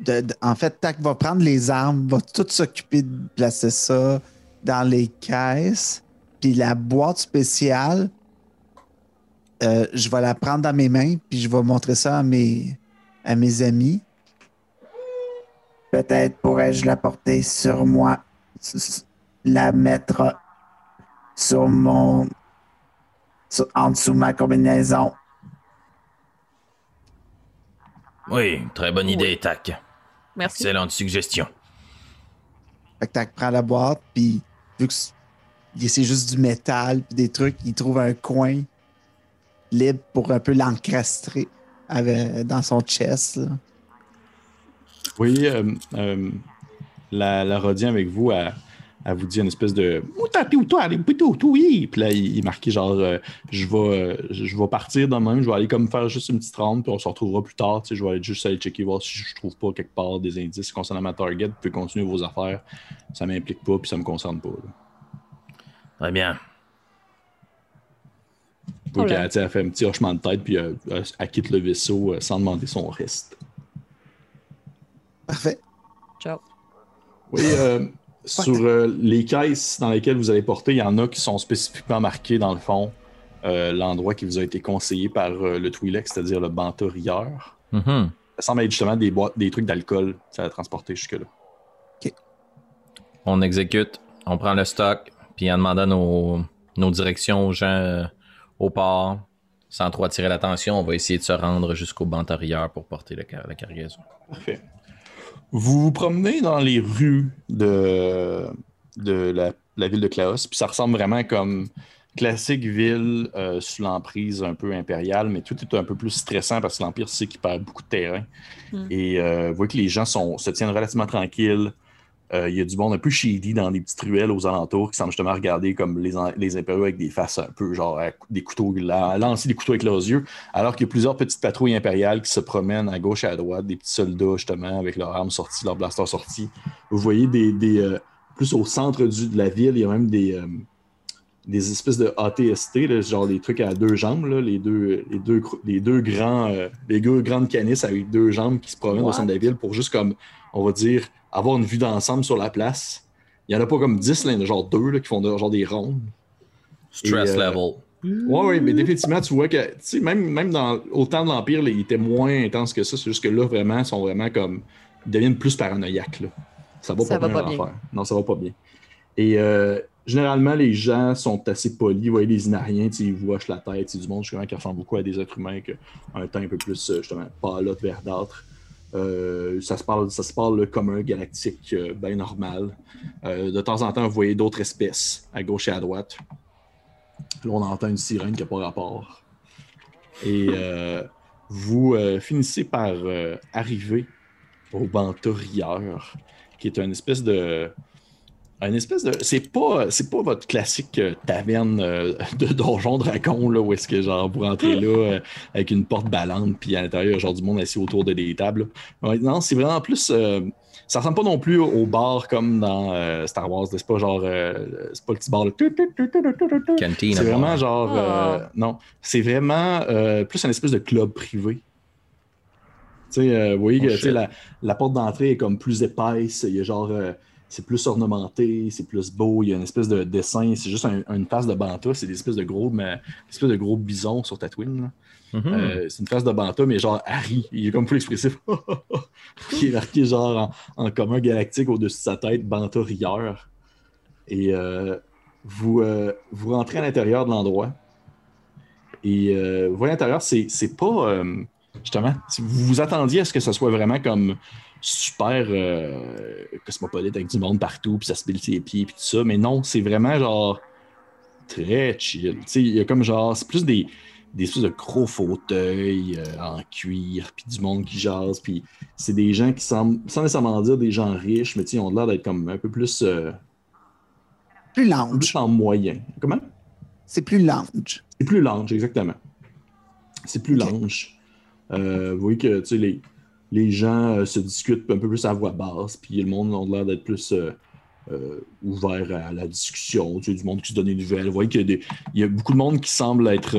[SPEAKER 5] De- de- en fait, Tac va prendre les armes, va tout s'occuper de placer ça dans les caisses. Puis la boîte spéciale, euh, je vais la prendre dans mes mains, puis je vais montrer ça à mes, à mes amis.
[SPEAKER 2] Peut-être pourrais-je la porter sur moi, la mettre sur mon. En dessous de ma combinaison.
[SPEAKER 3] Oui, très bonne idée, Tac.
[SPEAKER 4] Merci.
[SPEAKER 3] Excellente suggestion.
[SPEAKER 5] Fait que Tac prend la boîte, puis vu que c'est juste du métal, puis des trucs, il trouve un coin libre pour un peu l'encastrer avec- dans son chest. là.
[SPEAKER 1] Oui, euh, euh, la, la Rodienne avec vous, elle, elle vous dit une espèce de. Puis là, il, il est marqué genre, euh, je, vais, euh, je vais partir de même, je vais aller comme faire juste une petite ronde, puis on se retrouvera plus tard. Tu sais, je vais aller juste aller checker, voir si je trouve pas quelque part des indices concernant ma target. Vous pouvez continuer vos affaires. Ça m'implique pas, puis ça me concerne pas. là.
[SPEAKER 3] Très bien.
[SPEAKER 4] Oh
[SPEAKER 1] tu sais, elle fait un petit hochement de tête, puis euh, elle, elle quitte le vaisseau euh, sans demander son reste.
[SPEAKER 5] Parfait.
[SPEAKER 4] Ciao.
[SPEAKER 1] Oui, euh, sur euh, les caisses dans lesquelles vous allez porter, il y en a qui sont spécifiquement marqués dans le fond euh, l'endroit qui vous a été conseillé par euh, le Twi'lek, c'est-à-dire le banteur rieur.
[SPEAKER 3] Mhm.
[SPEAKER 1] Ça semble être justement des boîtes, des trucs d'alcool, ça a transporté jusque-là.
[SPEAKER 3] On exécute, on prend le stock, puis en demandant nos, nos directions aux gens euh, au port, sans trop attirer l'attention, on va essayer de se rendre jusqu'au banc arrière pour porter le car- la cargaison.
[SPEAKER 1] Parfait. Vous vous promenez dans les rues de, de la, la ville de Klaos, puis ça ressemble vraiment comme classique ville euh, sous l'emprise un peu impériale, mais tout est un peu plus stressant parce que l'Empire sait qu'il perd beaucoup de terrain.
[SPEAKER 4] Mm.
[SPEAKER 1] Et euh, vous voyez que les gens sont, se tiennent relativement tranquilles. Euh, Il y a du monde un peu shady dans des petites ruelles aux alentours qui semblent justement regarder comme les, les impériaux avec des faces un peu genre à des couteaux, à lancer des couteaux avec leurs yeux, alors qu'il y a plusieurs petites patrouilles impériales qui se promènent à gauche et à droite, des petits soldats justement avec leurs armes sorties, leurs blasters sortis. Vous voyez des, des, euh, plus au centre du- de la ville, il y a même des, euh, des espèces de ATST, là, genre des trucs à deux jambes, là, les, deux, les, deux, les deux grands, euh, les deux grandes canisses avec deux jambes qui se promènent au centre de la ville pour juste comme, on va dire, avoir une vue d'ensemble sur la place. Il n'y en a pas comme 10, là, il y en a genre deux là, qui font de- genre des rondes.
[SPEAKER 3] Stress
[SPEAKER 1] Et, euh,
[SPEAKER 3] level.
[SPEAKER 1] Oui, oui, mais définitivement, tu vois que, tu sais, même, même dans, au temps de l'Empire, ils étaient moins intenses que ça. C'est juste que là, vraiment, ils sont vraiment comme. Ils deviennent plus paranoïaques, là. Ça va
[SPEAKER 4] Ça
[SPEAKER 1] pas
[SPEAKER 4] va
[SPEAKER 1] bien,
[SPEAKER 4] pas bien.
[SPEAKER 1] Non, ça va pas bien. Et euh, généralement, les gens sont assez polis. Vous voyez, les Inariens, ils vous hochent la tête. C'est du monde, justement, qui ressemble beaucoup à des êtres humains, qui a un teint un peu plus, euh, justement, pâlotte, verdâtre. Euh, ça se parle, ça se parle comme un galactique euh, bien normal. Euh, de temps en temps, vous voyez d'autres espèces à gauche et à droite. Là, on entend une sirène qui n'a pas rapport. Et euh, vous finissez par arriver au Banta Rieur, qui est une espèce de. Une espèce de. C'est pas, c'est pas votre classique euh, taverne euh, de donjon dragon, là, où est-ce que genre vous rentrez là euh, avec une porte ballante, puis à l'intérieur, genre du monde assis autour de des tables. Ouais, non, c'est vraiment plus. euh, ça ressemble pas non plus au bar comme dans euh, Star Wars. C'est pas? Genre. euh, c'est pas le petit bar. là.
[SPEAKER 3] Canteen.
[SPEAKER 1] C'est vraiment genre. euh, non, c'est vraiment euh, plus un espèce de club privé. Tu sais, euh, vous voyez
[SPEAKER 3] Oh,
[SPEAKER 1] la, la porte d'entrée est comme plus épaisse. Il y a genre. C'est plus ornementé, c'est plus beau. Il y a une espèce de dessin. C'est juste un- une face de banta. C'est des espèces de gros, mais, espèces de gros bisons sur Tatooine.
[SPEAKER 3] Mhm.
[SPEAKER 1] Euh, c'est une face de banta, mais genre Harry. Il est comme plus expressif. il est marqué genre en, en commun galactique au-dessus de sa tête, banta rieur. Et euh, vous, euh, vous rentrez à l'intérieur de l'endroit. Et euh, vous voyez à l'intérieur, c'est, pas. justement, si vous vous attendiez à ce que ce soit vraiment comme super euh, cosmopolite avec du monde partout, puis ça se pile ses pieds, puis tout ça. Mais non, c'est vraiment genre très chill. Tu sais, il y a comme genre, c'est plus des, des espèces de gros fauteuils euh, en cuir, puis du monde qui jase, puis c'est des gens qui semblent, sans nécessairement dire des gens riches, mais tu sais, ils ont l'air d'être comme un peu plus, euh,
[SPEAKER 5] Plus
[SPEAKER 1] plus
[SPEAKER 5] lounge.
[SPEAKER 1] en moyen. Comment?
[SPEAKER 5] C'est plus lounge.
[SPEAKER 1] C'est plus lounge, exactement. C'est plus
[SPEAKER 5] Ok.
[SPEAKER 1] lounge. Vous voyez que tu sais, les, les gens euh, se discutent un peu plus à voix basse, puis le monde a l'air d'être plus euh, euh, ouvert à la discussion. Tu sais, du monde qui se donne des nouvelles. Vous voyez qu'il y, a des- il y a beaucoup de monde qui semble être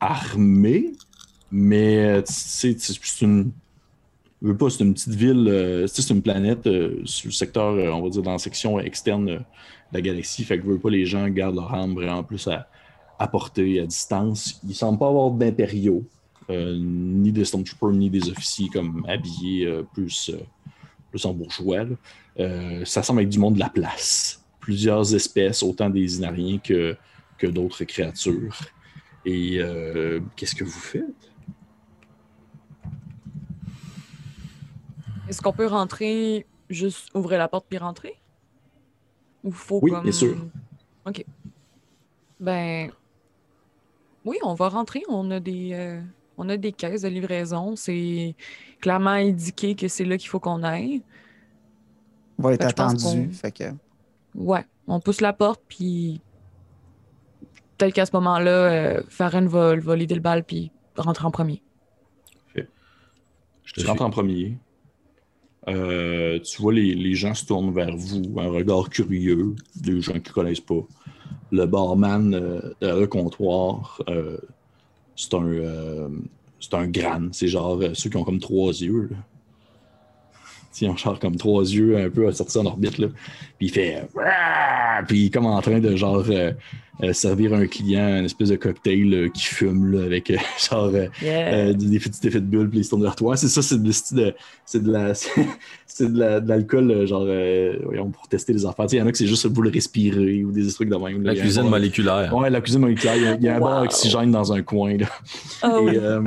[SPEAKER 1] armé, mais c'est une. je veux pas, c'est une petite ville, c'est une planète sur le secteur, on va dire, dans la section externe de la galaxie. Fait que je veux pas, les gens gardent leur arme vraiment plus à, à portée, à distance. Il semble pas avoir d'impériaux, euh, ni des Stormtroopers, ni des officiers comme habillés euh, plus, euh, plus en bourgeois. ça semble être du monde de la place. Plusieurs espèces, autant des Inariens que, que d'autres créatures. Et qu'est-ce que vous faites?
[SPEAKER 4] Est-ce qu'on peut rentrer, juste ouvrir la porte puis rentrer? Ou faut
[SPEAKER 1] Oui,
[SPEAKER 4] comme...
[SPEAKER 1] bien sûr.
[SPEAKER 4] OK. Ben... Oui, on va rentrer. On a des, euh, on a des caisses de livraison. C'est clairement indiqué que c'est là qu'il faut qu'on aille.
[SPEAKER 5] On va être attendu.
[SPEAKER 4] qu'on-
[SPEAKER 5] Fait que
[SPEAKER 4] Ouais, on pousse la porte, puis peut-être qu'à ce moment-là, euh, Farron va, va leader le bal, puis rentrer en premier.
[SPEAKER 3] Je te
[SPEAKER 1] Tu rentres en premier. Euh, tu vois les, les gens se tournent vers vous, un regard curieux, des gens qui ne connaissent pas. Le barman euh, derrière le comptoir, euh, c'est un, euh, c'est un gran. C'est genre euh, ceux qui ont comme trois yeux. là. Ils ont genre comme trois yeux un peu sortis en orbite. Là. Puis il fait. Puis il est comme en train de genre euh, euh, servir un client une espèce de cocktail euh, qui fume là, avec euh, genre euh,
[SPEAKER 4] Yeah.
[SPEAKER 1] euh, des petits effets de bulle, puis ils se tournent vers toi. C'est ça, c'est de, c'est de, c'est de la, c'est de la- de l'alcool, genre, euh, voyons, pour tester les affaires. Il y en a que c'est juste vous le respirer ou des trucs de même. là.
[SPEAKER 3] La
[SPEAKER 1] Il
[SPEAKER 3] cuisine
[SPEAKER 1] bar-
[SPEAKER 3] moléculaire.
[SPEAKER 1] Ouais, la cuisine moléculaire. Il y a, il y a un bar
[SPEAKER 4] Wow.
[SPEAKER 1] oxygène dans un coin. Là.
[SPEAKER 4] Oui.
[SPEAKER 1] Et, euh,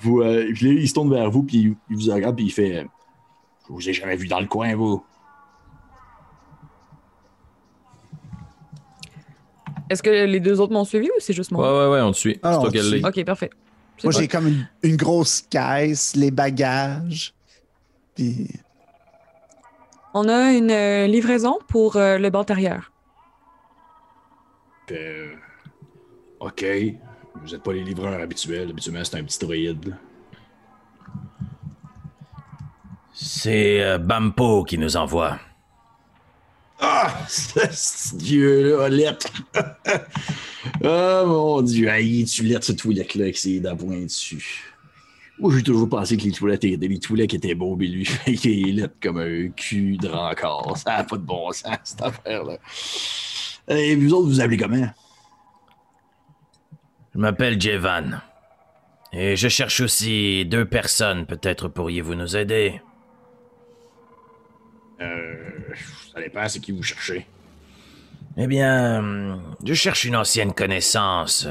[SPEAKER 1] vous, euh, puis là, il se tourne vers vous, puis il, il vous regarde, puis il fait euh, Je vous ai jamais vu dans le coin, vous.
[SPEAKER 4] Est-ce que les deux autres m'ont suivi ou c'est juste
[SPEAKER 3] Ouais,
[SPEAKER 4] moi?
[SPEAKER 3] ouais, ouais, on te suit.
[SPEAKER 5] Ah,
[SPEAKER 3] C'est
[SPEAKER 5] on te suit.
[SPEAKER 3] l'est.
[SPEAKER 4] Ok, parfait.
[SPEAKER 5] Moi, j'ai comme une, une grosse caisse, les bagages. Puis
[SPEAKER 4] On a une euh, livraison pour euh, le banc arrière.
[SPEAKER 1] Euh, ok. Vous n'êtes pas les livreurs habituels. Habituellement, c'est un petit droïde. là.
[SPEAKER 3] C'est euh, Bampo qui nous envoie.
[SPEAKER 1] Ah, ce lettre. oh mon dieu, aïe, tu lettres ce toilette-là avec ses dents pointues. Moi, j'ai toujours pensé que les toilettes étaient des toilettes étaient beaux, mais lui, il est lettre comme un cul de rencard. Ça n'a pas de bon sens, cette affaire-là. Et vous autres, vous appelez comment?
[SPEAKER 3] Je m'appelle Jevan. Et je cherche aussi deux personnes. Peut-être pourriez-vous nous aider?
[SPEAKER 1] Euh, ça dépend, c'est qui vous cherchez.
[SPEAKER 3] Eh bien, hum, je cherche une ancienne connaissance.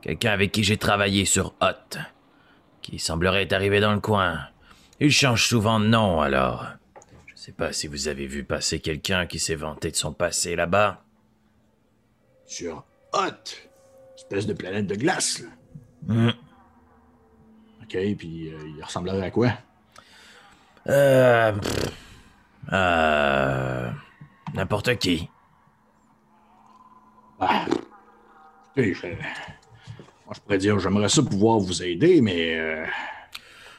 [SPEAKER 3] Quelqu'un avec qui j'ai travaillé sur Hot. Qui semblerait être arrivé dans le coin. Il change souvent de nom, alors. Je sais pas si vous avez vu passer quelqu'un qui s'est vanté de son passé là-bas.
[SPEAKER 1] Sur Hot, espèce de planète de glace, là.
[SPEAKER 3] Hmm.
[SPEAKER 1] OK, puis euh, il ressemblerait à quoi?
[SPEAKER 3] Euh. pff, euh, N'importe qui.
[SPEAKER 1] Ah, écoutez, je, moi, je pourrais dire, j'aimerais ça pouvoir vous aider, mais... euh,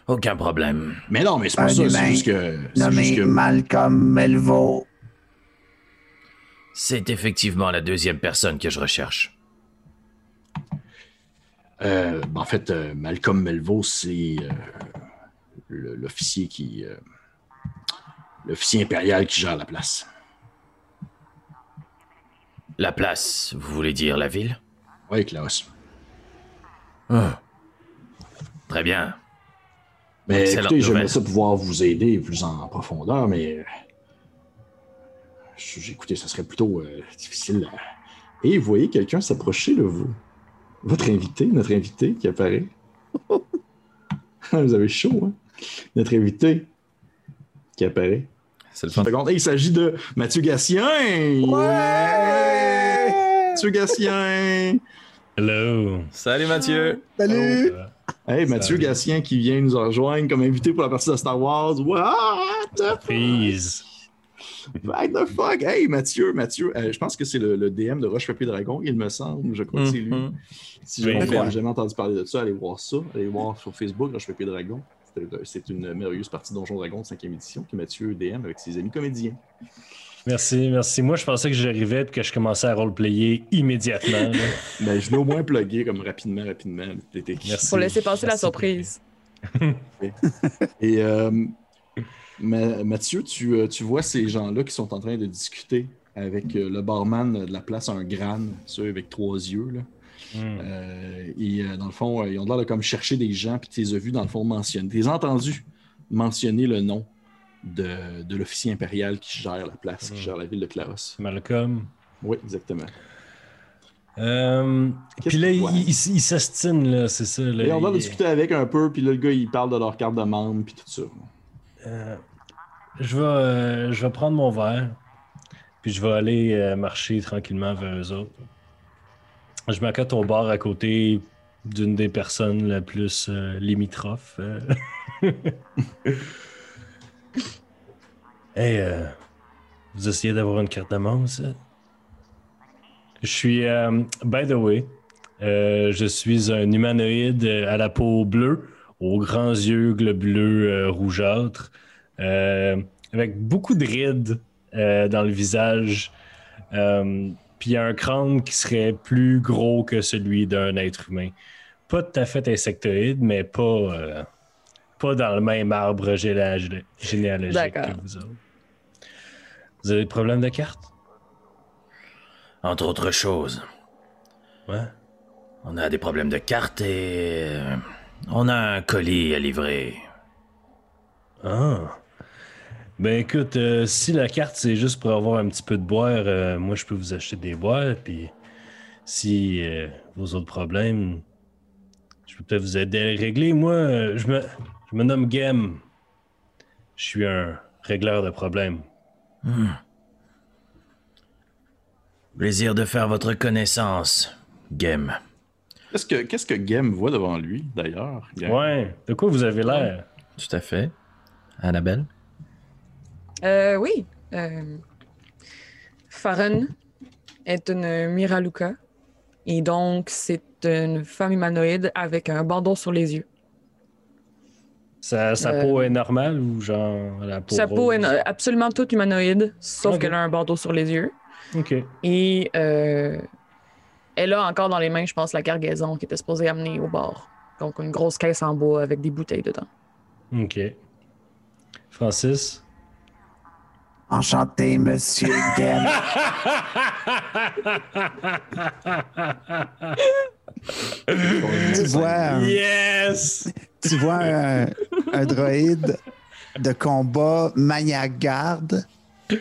[SPEAKER 3] Aucun problème.
[SPEAKER 1] mais non, mais c'est pas
[SPEAKER 2] Un
[SPEAKER 1] ça, c'est juste que... c'est
[SPEAKER 2] Nommé
[SPEAKER 1] juste que-
[SPEAKER 2] Malcolm Melvo.
[SPEAKER 3] C'est effectivement la deuxième personne que je recherche.
[SPEAKER 1] Euh, ben, en fait, euh, Malcolm Melvo, c'est euh, l'officier qui... l'officier impérial qui gère la place.
[SPEAKER 3] La place, vous voulez dire la ville?
[SPEAKER 1] Oui, Klaus.
[SPEAKER 3] Ah. Très bien.
[SPEAKER 1] Mais
[SPEAKER 3] Excellente
[SPEAKER 1] écoutez, j'aimerais ça pouvoir vous aider plus en profondeur, mais... euh, Écoutez, ça serait plutôt euh, difficile. à- Et vous voyez quelqu'un s'approcher de vous? Votre invité, notre invité qui apparaît. vous avez chaud, hein? Notre invité qui apparaît.
[SPEAKER 3] C'est le fun.
[SPEAKER 1] Seconde. Et il s'agit de Mathieu Gatien. Mathieu Gatien.
[SPEAKER 6] Hello.
[SPEAKER 3] Salut Mathieu.
[SPEAKER 5] Salut!
[SPEAKER 1] Hey, Mathieu
[SPEAKER 6] Salut.
[SPEAKER 1] Gatien qui vient nous rejoindre comme invité pour la partie de Star Wars. What? The fuck?
[SPEAKER 6] Please.
[SPEAKER 1] What the fuck? Hey, Mathieu, Mathieu. euh, je pense que c'est le, le DM de Roche Papier Dragon, il me semble. Je crois que c'est lui.
[SPEAKER 3] Mhm.
[SPEAKER 1] Si
[SPEAKER 6] Oui.
[SPEAKER 1] jamais vous n'avez jamais entendu parler de ça, allez voir ça. Allez voir sur Facebook, Roche Papier Dragon. C'est- C'est une merveilleuse partie de Donjon Dragon de 5e édition que Mathieu DM avec ses amis comédiens.
[SPEAKER 6] Merci, merci. Moi, je pensais que j'arrivais et que je commençais à roleplayer immédiatement.
[SPEAKER 1] Mais je l'ai au moins plugué comme rapidement, rapidement.
[SPEAKER 6] Merci.
[SPEAKER 4] Pour laisser passer la surprise.
[SPEAKER 1] Et euh, Ma- Mathieu, tu, euh, tu vois ces gens-là qui sont en train de discuter avec euh, le barman de la place Un Gran, ceux avec trois yeux. Là.
[SPEAKER 6] Hmm.
[SPEAKER 1] Euh, et euh, dans le fond, ils ont l'air de comme chercher des gens, puis tu les as vus dans le fond mentionner. Tu les as entendus mentionner le nom de, de l'officier impérial qui gère la place, qui
[SPEAKER 6] Mm.
[SPEAKER 1] gère la ville de Claros.
[SPEAKER 6] Malcolm.
[SPEAKER 1] Oui, exactement.
[SPEAKER 6] Euh, Puis là,
[SPEAKER 1] que
[SPEAKER 6] il,
[SPEAKER 1] tu vois?
[SPEAKER 6] il, il s'ostine, là, c'est ça. Là,
[SPEAKER 1] Et on a
[SPEAKER 6] il-
[SPEAKER 1] discuté avec un peu, puis là, le gars, il parle de leur carte de membre, puis tout ça.
[SPEAKER 6] Euh, je, vais, euh, je vais prendre mon verre, puis je vais aller marcher tranquillement vers eux autres. Je m'accote au bar à côté d'une des personnes la plus euh, limitrophe. euh. hey, euh, vous essayez d'avoir une carte de membre, ça? Je suis, euh, by the way, je suis un humanoïde à la peau bleue, aux grands yeux globuleux rougeâtres, avec beaucoup de rides dans le visage. Puis il y a un crâne qui serait plus gros que celui d'un être humain. Pas tout à fait insectoïde, mais pas, euh, pas dans le même arbre généal- généalogique que vous autres. Vous avez des problèmes de carte?
[SPEAKER 3] Entre autres choses,
[SPEAKER 6] Ouais.
[SPEAKER 3] on a des problèmes de cartes et euh, on a un colis à livrer.
[SPEAKER 6] Ah. Ben écoute, euh, si la carte c'est juste pour avoir un petit peu de boire, euh, moi je peux vous acheter des boires. Puis si euh, vos autres problèmes, je peux peut-être vous aider à les régler. Moi, je me, je me nomme Gem. Je suis un régleur de problèmes.
[SPEAKER 3] Hmm. Plaisir de faire votre connaissance, Game.
[SPEAKER 1] Qu'est-ce que, qu'est-ce que Game voit devant lui, d'ailleurs? Game?
[SPEAKER 6] Ouais. De quoi vous avez l'air?
[SPEAKER 3] Tout à fait. Annabelle?
[SPEAKER 4] Euh, oui. Euh, Farron est une Miraluka. Et donc, c'est une femme humanoïde avec un bandeau sur les yeux.
[SPEAKER 6] Sa, sa
[SPEAKER 4] Euh,
[SPEAKER 6] peau est normale ou genre la peau
[SPEAKER 4] Sa peau est absolument toute humanoïde, sauf qu'elle a un bandeau sur les yeux.
[SPEAKER 6] Ok.
[SPEAKER 4] Et euh, elle a encore dans les mains, je pense, la cargaison qui était supposée amener au bar. Donc, une grosse caisse en bois avec des bouteilles dedans.
[SPEAKER 6] Ok. Francis?
[SPEAKER 2] Enchanté, monsieur Gem. tu vois, un-
[SPEAKER 6] Yes!
[SPEAKER 2] tu vois un, un droïde de combat maniaque garde. Une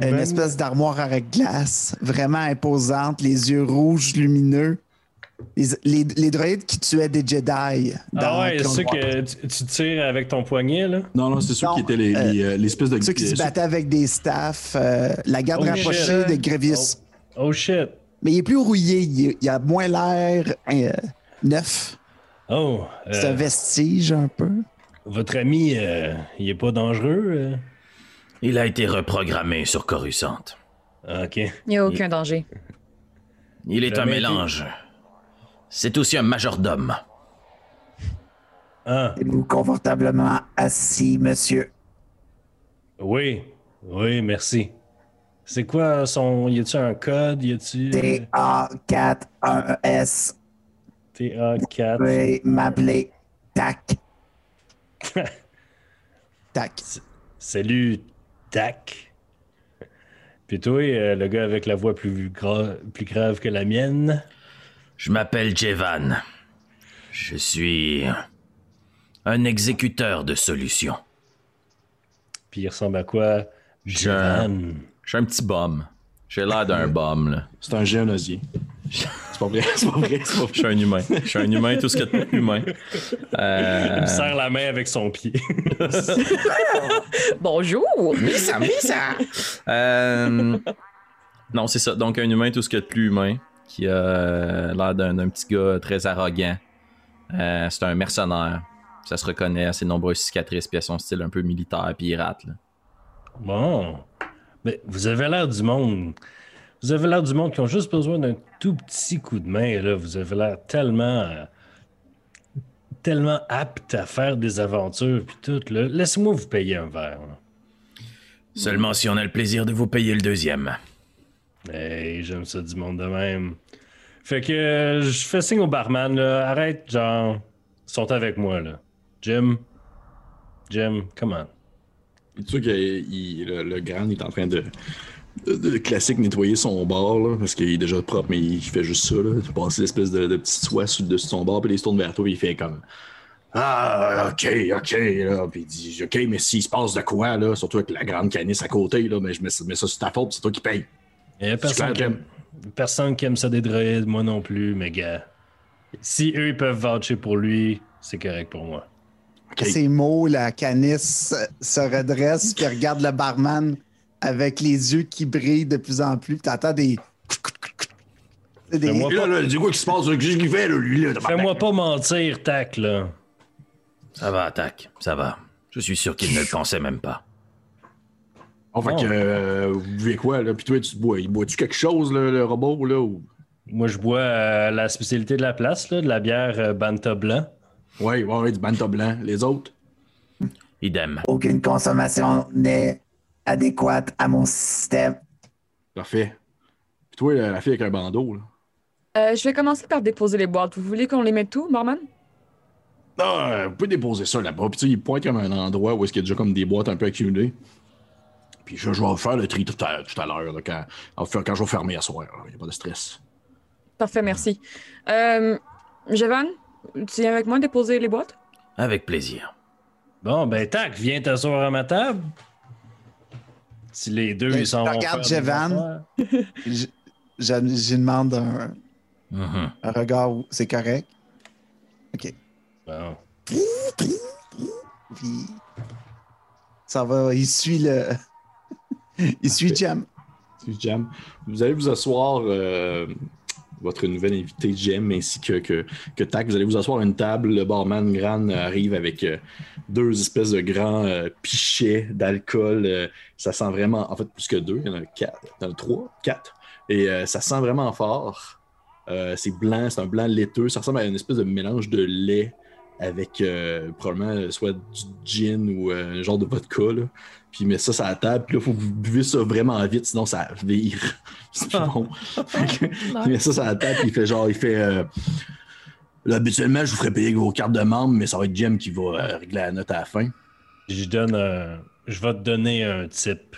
[SPEAKER 6] Ben-
[SPEAKER 2] espèce d'armoire avec glace, vraiment imposante, les yeux rouges lumineux.
[SPEAKER 5] Les, les, les droïdes qui tuaient des Jedi. Dans
[SPEAKER 6] Ah ouais,
[SPEAKER 5] Clone
[SPEAKER 6] ceux que tu, tu tires avec ton poignet, là.
[SPEAKER 1] Non, non, c'est ceux
[SPEAKER 5] Non,
[SPEAKER 1] qui étaient les,
[SPEAKER 5] euh,
[SPEAKER 1] les, euh, l'espèce de.
[SPEAKER 5] Ceux qui se
[SPEAKER 1] ceux-
[SPEAKER 5] battaient avec des staffs. euh, la garde
[SPEAKER 6] Oh,
[SPEAKER 5] rapprochée
[SPEAKER 6] shit.
[SPEAKER 5] de Grievous.
[SPEAKER 6] Oh shit.
[SPEAKER 5] Mais il est plus rouillé. Il, il a moins l'air euh, neuf.
[SPEAKER 6] Oh,
[SPEAKER 5] C'est
[SPEAKER 6] euh,
[SPEAKER 5] un vestige un peu.
[SPEAKER 6] votre ami, euh, il est pas dangereux? euh?
[SPEAKER 3] Il a été reprogrammé sur Coruscant.
[SPEAKER 6] Ah, Ok.
[SPEAKER 4] Il n'y a aucun danger.
[SPEAKER 3] Il est un
[SPEAKER 6] été-
[SPEAKER 3] mélange. C'est aussi un majordome.
[SPEAKER 6] Ah,
[SPEAKER 2] Êtes-vous confortablement assis, monsieur?
[SPEAKER 6] oui. Oui, merci. C'est quoi son. Y a-tu un code? Y a-tu? euh,
[SPEAKER 2] TA41S.
[SPEAKER 6] TA4.
[SPEAKER 2] Vous pouvez m'appeler TAC.
[SPEAKER 5] Tac.
[SPEAKER 6] Salut, Tac. Puis toi, euh, le gars avec la voix plus, gra- plus grave que la mienne?
[SPEAKER 3] Je m'appelle Jevan. Je suis un exécuteur de solutions.
[SPEAKER 6] Puis il ressemble à quoi?
[SPEAKER 3] Je-
[SPEAKER 6] Jevan?
[SPEAKER 3] Je suis un petit bum. J'ai l'air d'un bum, là.
[SPEAKER 1] C'est un géonosier. C'est pas vrai, c'est pas vrai, c'est pas
[SPEAKER 3] Je suis un humain. Je suis un humain, tout ce qu'il y a de plus humain. Euh,
[SPEAKER 6] Il me serre la main avec son pied.
[SPEAKER 4] Bonjour!
[SPEAKER 3] Misa, misa! Euh, non, c'est ça. Donc, un humain, tout ce qu'il y a de plus humain, qui a euh, l'air d'un petit gars très arrogant. Euh, c'est un mercenaire. Ça se reconnaît à ses nombreuses cicatrices, puis à son style un peu militaire, pirate. là.
[SPEAKER 6] Bon. Mais vous avez l'air du monde. Vous avez l'air du monde qui ont juste besoin d'un tout petit coup de main. Là. Vous avez l'air tellement. euh, tellement apte à faire des aventures. Puis tout. Laissez-moi vous payer un verre. là.
[SPEAKER 3] Seulement si on a le plaisir de vous payer le deuxième.
[SPEAKER 6] Hey, j'aime ça du monde de même. Fait que euh, je fais signe au barman, là. Arrête, genre. Ils sont avec moi, là. Jim? Jim, come on.
[SPEAKER 1] Tu sais que le, grand est en train de, classique nettoyer son bar là, parce qu'il est déjà propre, mais il fait juste ça. Là. Il passe l'espèce de, de petite soie sur le dessus de son bar, puis il se tourne vers toi, il fait comme Ah, ok, ok. Là. Puis il dit Ok, mais s'il se passe de quoi, là, surtout avec la grande canisse à côté, là, mais je mets, ça- mets ça sur ta faute, c'est toi qui paye.
[SPEAKER 6] Il y a personne, qui aime, personne qui aime ça des droïdes, moi non plus, mais gars. Si eux, ils peuvent voucher pour lui, c'est correct pour moi.
[SPEAKER 5] Ces mots, la canisse se redresse puis regarde le barman avec les yeux qui brillent de plus en plus. Tu entends des. Des-
[SPEAKER 6] Fais-moi
[SPEAKER 1] là, là, du quoi qui se passe, là, qu'est-ce qu'il fait, là, lui, là?
[SPEAKER 6] Fais-moi pas mentir, tac, là.
[SPEAKER 3] Ça va, attaque. Ça va. Je suis sûr qu'il ne le pensait même pas.
[SPEAKER 1] Oh, fait que, euh, vous buvez quoi, là? Puis toi, tu bois, il bois-tu quelque chose, là, le robot, là? Ou...
[SPEAKER 6] Moi, je bois euh, la spécialité de la place, là, de la bière euh, Banta Blanc.
[SPEAKER 1] Ouais, ouais, ouais, du Banta blanc. Les autres?
[SPEAKER 3] Idem.
[SPEAKER 2] Aucune consommation n'est adéquate à mon système.
[SPEAKER 1] Parfait. Puis toi, la, la fille avec un bandeau, là?
[SPEAKER 4] Euh, je vais commencer par déposer les boîtes. Vous voulez qu'on les mette tout, Morman?
[SPEAKER 1] Ah, euh, vous pouvez déposer ça là-bas. Puis tu sais, il pointe comme un endroit où est-ce qu'il y a déjà comme des boîtes un peu accumulées. Puis je, je vais faire le tri tout à, tout à l'heure, quand, quand je vais fermer à soir. Il n'y a pas de stress.
[SPEAKER 4] Parfait, merci. Euh, Jevan, tu viens avec moi déposer les boîtes?
[SPEAKER 3] Avec plaisir.
[SPEAKER 6] Bon, ben, tac, viens t'asseoir à ma table. Si les deux,
[SPEAKER 5] Mais
[SPEAKER 6] ils sont.
[SPEAKER 5] regarde Jevan. Je, je, je demande un,
[SPEAKER 3] Mhm.
[SPEAKER 5] un regard. où C'est correct? OK.
[SPEAKER 6] Bon.
[SPEAKER 5] Puis. Ça va. Il suit le. il suit Jam.
[SPEAKER 1] Jam. Vous allez vous asseoir, euh, votre nouvelle invité Jem ainsi que, que, que Tac, vous allez vous asseoir à une table. Le barman Gran arrive avec euh, deux espèces de grands euh, pichets d'alcool. Ça sent vraiment, en fait, plus que deux, il y en a quatre, il y en a trois, quatre. Et ça sent vraiment fort. C'est blanc, c'est un blanc laiteux. Ça ressemble à une espèce de mélange de lait avec euh, probablement euh, soit du gin ou euh, un genre de vodka. Là. Puis il met ça sur la table, puis là, il faut que vous buvez ça vraiment vite, sinon ça vire. C'est plus bon. Il met ça sur la table, puis il fait genre, il fait. euh, là, habituellement, je vous ferais payer avec vos cartes de membre, mais ça va être Jem qui va euh, régler la note à la fin.
[SPEAKER 6] Je donne Je vais te donner un type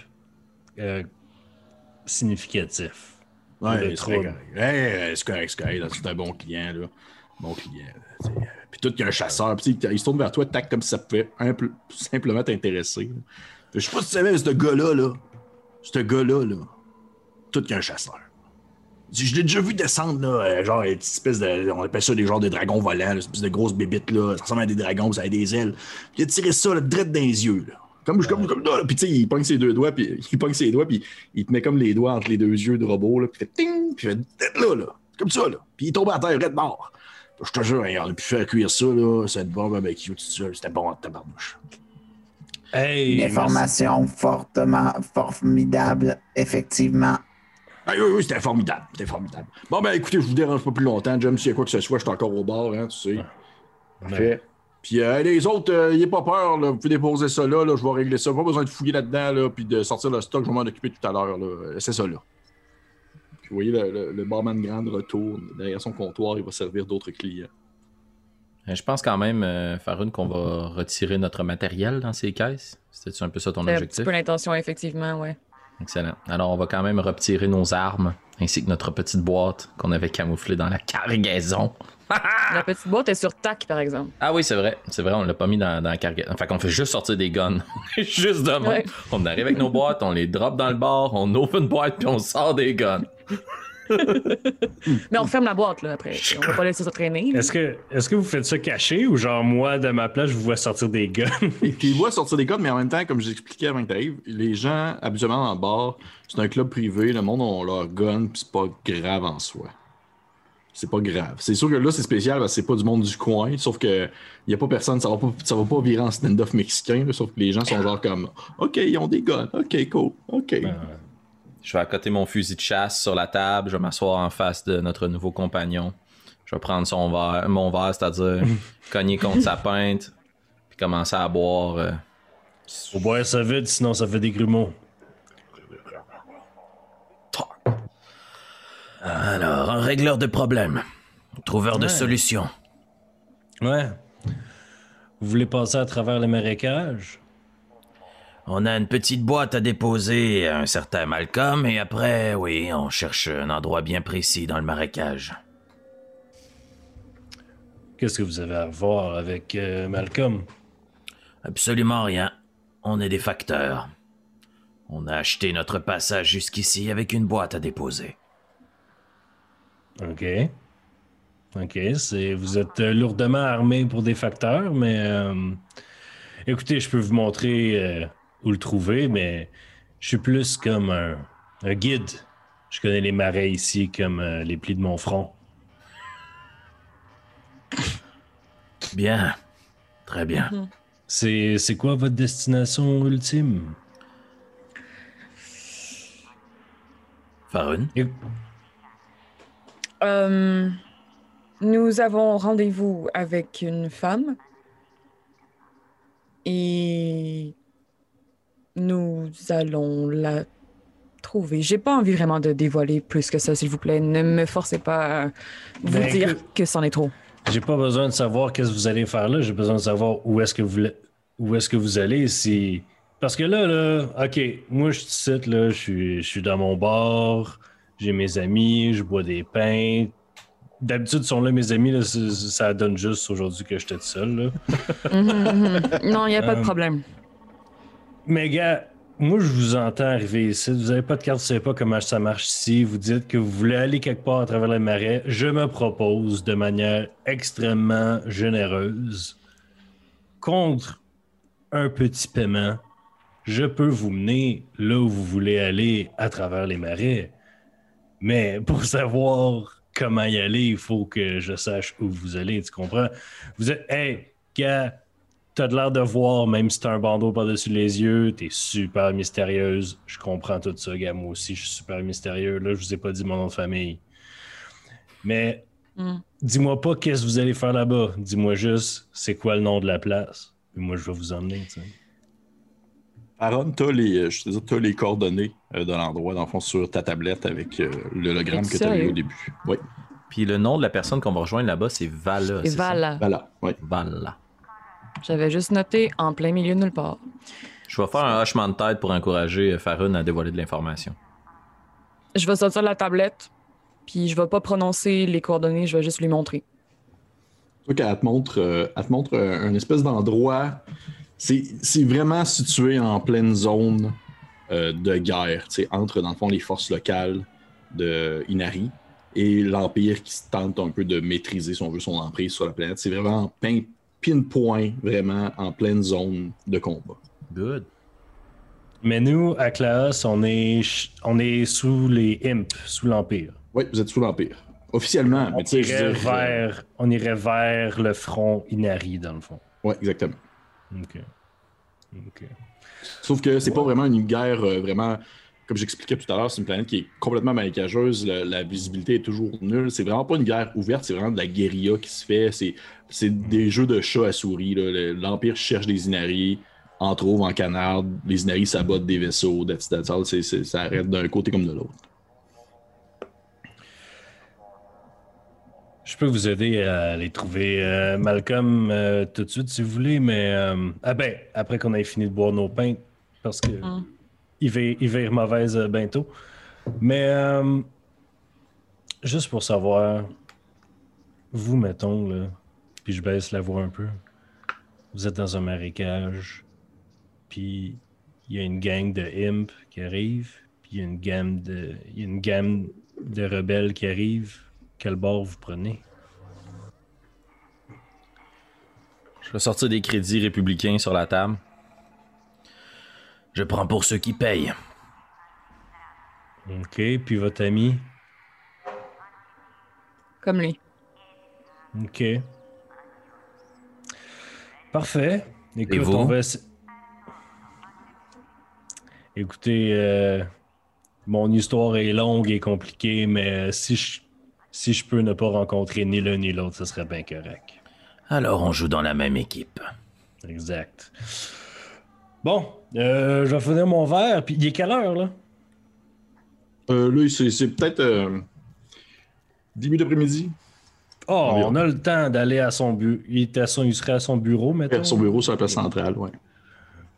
[SPEAKER 6] euh, significatif.
[SPEAKER 1] Ouais, c'est correct. Hey, c'est correct, c'est correct. là, C'est un bon client, là. Bon client. là, tout, il y a un chasseur. Puis il se tourne vers toi, tac, comme si ça pouvait peu- simplement t'intéresser. Je sais pas si tu savais, mais ce gars-là, là, ce gars-là, là, tout, il y a un chasseur. Je l'ai déjà vu descendre, là, euh, genre, une espèce de. On appelle ça des genres de dragons volants, là, une espèce de grosses bébites, là. Ça ressemble à des dragons, ça a des ailes. Puis il a tiré ça, là, direct dans les yeux, là. Comme, comme, comme là. Puis tu sais, il pogne ses deux doigts, puis il pogne ses doigts, puis il te met comme les doigts entre les deux yeux de robot, là. Puis il fait ting, puis il fait là, là. Comme ça, là. Puis il tombe à terre, red mort. Je te jure, on a pu faire cuire ça, là. Cette bombe barbecue, tout seul. C'était bon en tabarnouche.
[SPEAKER 6] Hey!
[SPEAKER 2] Une information fortement formidable, effectivement.
[SPEAKER 1] Ah, oui, oui, c'était formidable. C'était formidable. Bon, ben écoutez, je vous dérange pas plus longtemps. J'aime s'il y a quoi que ce soit, je suis encore au bar, hein, tu sais. Parfait. Puis euh, les autres, euh, n'ayez pas peur, là. vous pouvez déposer ça là, là, je vais régler ça. Pas besoin de fouiller là-dedans, là, puis de sortir le stock, je vais m'en occuper tout à l'heure. là. C'est ça là. Puis vous voyez, le, le, le barman grand retourne derrière son comptoir, il va servir d'autres clients.
[SPEAKER 3] Euh, Je pense quand même, euh, Faroun, qu'on va retirer notre matériel dans ces caisses. C'était un peu ça ton
[SPEAKER 4] C'est un
[SPEAKER 3] objectif?
[SPEAKER 4] peu l'intention, effectivement, ouais.
[SPEAKER 3] Excellent. Alors, on va quand même retirer nos armes ainsi que notre petite boîte qu'on avait camouflée dans la cargaison.
[SPEAKER 4] La petite boîte est sur tac, par exemple.
[SPEAKER 3] Ah oui, c'est vrai. C'est vrai, on l'a pas mis dans, dans la cargaison. Fait qu'on fait juste sortir des guns. juste de même.
[SPEAKER 4] Ouais.
[SPEAKER 3] On arrive avec nos boîtes, on les drop dans le bar, on ouvre une boîte puis on sort des guns.
[SPEAKER 4] Mais on ferme la boîte, là, après. On va pas laisser ça traîner.
[SPEAKER 6] Est-ce que, est-ce que vous faites ça caché ou genre moi, de ma place, je vous vois sortir des guns?
[SPEAKER 1] Et puis il voit sortir des codes, mais en même temps, comme je l'expliquais avant que tu arrives, les gens, habituellement dans le bar, c'est un club privé, le monde a leur gun, puis c'est pas grave en soi. C'est pas grave. C'est sûr que là, c'est spécial parce que c'est pas du monde du coin, sauf que y a pas personne, ça va pas, ça va pas virer en stand-off mexicain, là, sauf que les gens sont genre comme OK, ils ont des guns, OK, cool, OK.
[SPEAKER 3] Je vais accoter mon fusil de chasse sur la table, je vais m'asseoir en face de notre nouveau compagnon. Je vais prendre son verre, mon verre, c'est-à-dire cogner contre sa pinte, puis commencer à boire. euh,
[SPEAKER 6] Faut boire ça vite, sinon ça fait des grumeaux.
[SPEAKER 3] Alors, un régleur de problèmes, trouveur de
[SPEAKER 6] Ouais.
[SPEAKER 3] solutions.
[SPEAKER 6] Ouais. Vous voulez passer à travers les marécages?
[SPEAKER 3] On a une petite boîte à déposer à un certain Malcolm, et après, oui, on cherche un endroit bien précis dans le marécage.
[SPEAKER 6] Qu'est-ce que vous avez à voir avec euh, Malcolm?
[SPEAKER 3] Absolument rien. On est des facteurs. On a acheté notre passage jusqu'ici avec une boîte à déposer.
[SPEAKER 6] OK. OK, c'est vous êtes euh, lourdement armé pour des facteurs, mais euh, écoutez, je peux vous montrer euh, où le trouver, mais je suis plus comme un, un guide. Je connais les marais ici comme euh, les plis de mon front.
[SPEAKER 3] Bien. Très bien.
[SPEAKER 6] C'est c'est quoi votre destination ultime?
[SPEAKER 3] Farun?
[SPEAKER 6] Et-
[SPEAKER 4] Euh, nous avons rendez-vous avec une femme et nous allons la trouver. J'ai pas envie vraiment de dévoiler plus que ça, s'il vous plaît. Ne me forcez pas à vous
[SPEAKER 6] Ben,
[SPEAKER 4] dire que c'en est trop.
[SPEAKER 6] J'ai pas besoin de savoir qu'est-ce que vous allez faire là. J'ai besoin de savoir où est-ce que vous où est-ce que vous allez. Si parce que là là, ok, moi je suis ici, là, je suis je suis dans mon bar, j'ai mes amis, je bois des pains. D'habitude, sont là mes amis, là, ça donne juste aujourd'hui que j'étais tout seul. Là.
[SPEAKER 4] Mhm. Non, il n'y a pas de
[SPEAKER 6] Euh,
[SPEAKER 4] problème.
[SPEAKER 6] Mais gars, moi je vous entends arriver ici. Vous avez pas de carte, vous savez pas comment ça marche ici. Vous dites que vous voulez aller quelque part à travers les marais. Je me propose de manière extrêmement généreuse, contre un petit paiement, je peux vous mener là où vous voulez aller à travers les marais. Mais pour savoir comment y aller, il faut que je sache où vous allez, tu comprends? Vous êtes, hey, gars, t'as de l'air de voir, même si t'as un bandeau par-dessus les yeux, t'es super mystérieuse. Je comprends tout ça, gars. Moi aussi, je suis super mystérieux. Là, je vous ai pas dit mon nom de famille. Mais
[SPEAKER 4] Mm.
[SPEAKER 6] dis-moi pas qu'est-ce que vous allez faire là-bas. Dis-moi juste, c'est quoi le nom de la place? Puis moi, je vais vous emmener, tu sais.
[SPEAKER 1] Aaron, t'as les, euh, je te dis, t'as les coordonnées euh, de l'endroit, dans le fond, sur ta tablette avec euh, l'hologramme que tu as eu
[SPEAKER 4] Sérieux?
[SPEAKER 1] au début. Oui,
[SPEAKER 3] Puis le nom de la personne qu'on va rejoindre là-bas, c'est Vala.
[SPEAKER 4] Voilà.
[SPEAKER 1] voilà. Oui.
[SPEAKER 3] Vala.
[SPEAKER 4] J'avais juste noté en plein milieu de nulle part.
[SPEAKER 3] Je vais faire un hochement de tête pour encourager Farun à dévoiler de l'information.
[SPEAKER 4] Je vais sortir la tablette, puis je vais pas prononcer les coordonnées, je vais juste lui montrer.
[SPEAKER 1] Tu vois qu'elle te montre, euh, elle te montre euh, un espèce d'endroit. C'est c'est vraiment situé en pleine zone euh, de guerre, tu sais, entre, dans le fond, les forces locales de Inari et l'Empire qui se tente un peu de maîtriser, si on veut, son emprise sur la planète. C'est vraiment en pin- pinpoint, vraiment en pleine zone de combat.
[SPEAKER 3] Good.
[SPEAKER 6] Mais nous, à Klaus, on est, on est sous les imps, sous l'Empire.
[SPEAKER 1] Oui, vous êtes sous l'Empire. Officiellement,
[SPEAKER 6] On
[SPEAKER 1] mais tu sais, je
[SPEAKER 6] irait,
[SPEAKER 1] euh,
[SPEAKER 6] vers, on irait vers le front Inari, dans le fond.
[SPEAKER 1] Ouais, exactement.
[SPEAKER 6] Ok. Ok.
[SPEAKER 1] Sauf que c'est pas vraiment une guerre euh, vraiment. Comme j'expliquais tout à l'heure, c'est une planète qui est complètement marécageuse. le- la visibilité est toujours nulle. C'est vraiment pas une guerre ouverte, c'est vraiment de la guérilla qui se fait. C'est, c'est des jeux de chat à souris. là. Le- L'Empire cherche des Inari, en trouve en canard. Les Inari sabotent des vaisseaux. that's- that's all. C'est- c'est- ça arrête d'un côté comme de l'autre.
[SPEAKER 6] Je peux vous aider à les trouver, euh, Malcolm, euh, tout de suite, si vous voulez, mais... euh, ah ben, après qu'on ait fini de boire nos pains, parce que
[SPEAKER 4] Mm.
[SPEAKER 6] Il, va, il va être mauvaise euh, bientôt. Mais, euh, juste pour savoir, vous, mettons, là, puis je baisse la voix un peu, vous êtes dans un marécage, puis il y a une gang de imps qui arrive, puis il y a une gamme de, une gamme de rebelles qui arrive. Quel bord vous prenez?
[SPEAKER 3] Je vais sortir des crédits républicains sur la table. Je prends pour ceux qui payent.
[SPEAKER 6] OK, puis votre ami?
[SPEAKER 4] Comme lui.
[SPEAKER 6] OK. Parfait. Écoute,
[SPEAKER 3] vous?
[SPEAKER 6] on va essa- Écoutez, euh, mon histoire est longue et compliquée, mais si je, si je peux ne pas rencontrer ni l'un ni l'autre, ce serait bien correct.
[SPEAKER 3] Alors on joue dans la même équipe.
[SPEAKER 6] Exact. Bon, euh, je vais finir mon verre, puis il est quelle heure, là?
[SPEAKER 1] Euh, là, c'est, peut-être euh, début d'après-midi.
[SPEAKER 6] Oh,
[SPEAKER 1] Environ.
[SPEAKER 6] on a le temps d'aller à son bureau. Il, est à son... il serait à son bureau, maintenant.
[SPEAKER 1] Son bureau sur la place centrale. Ouais,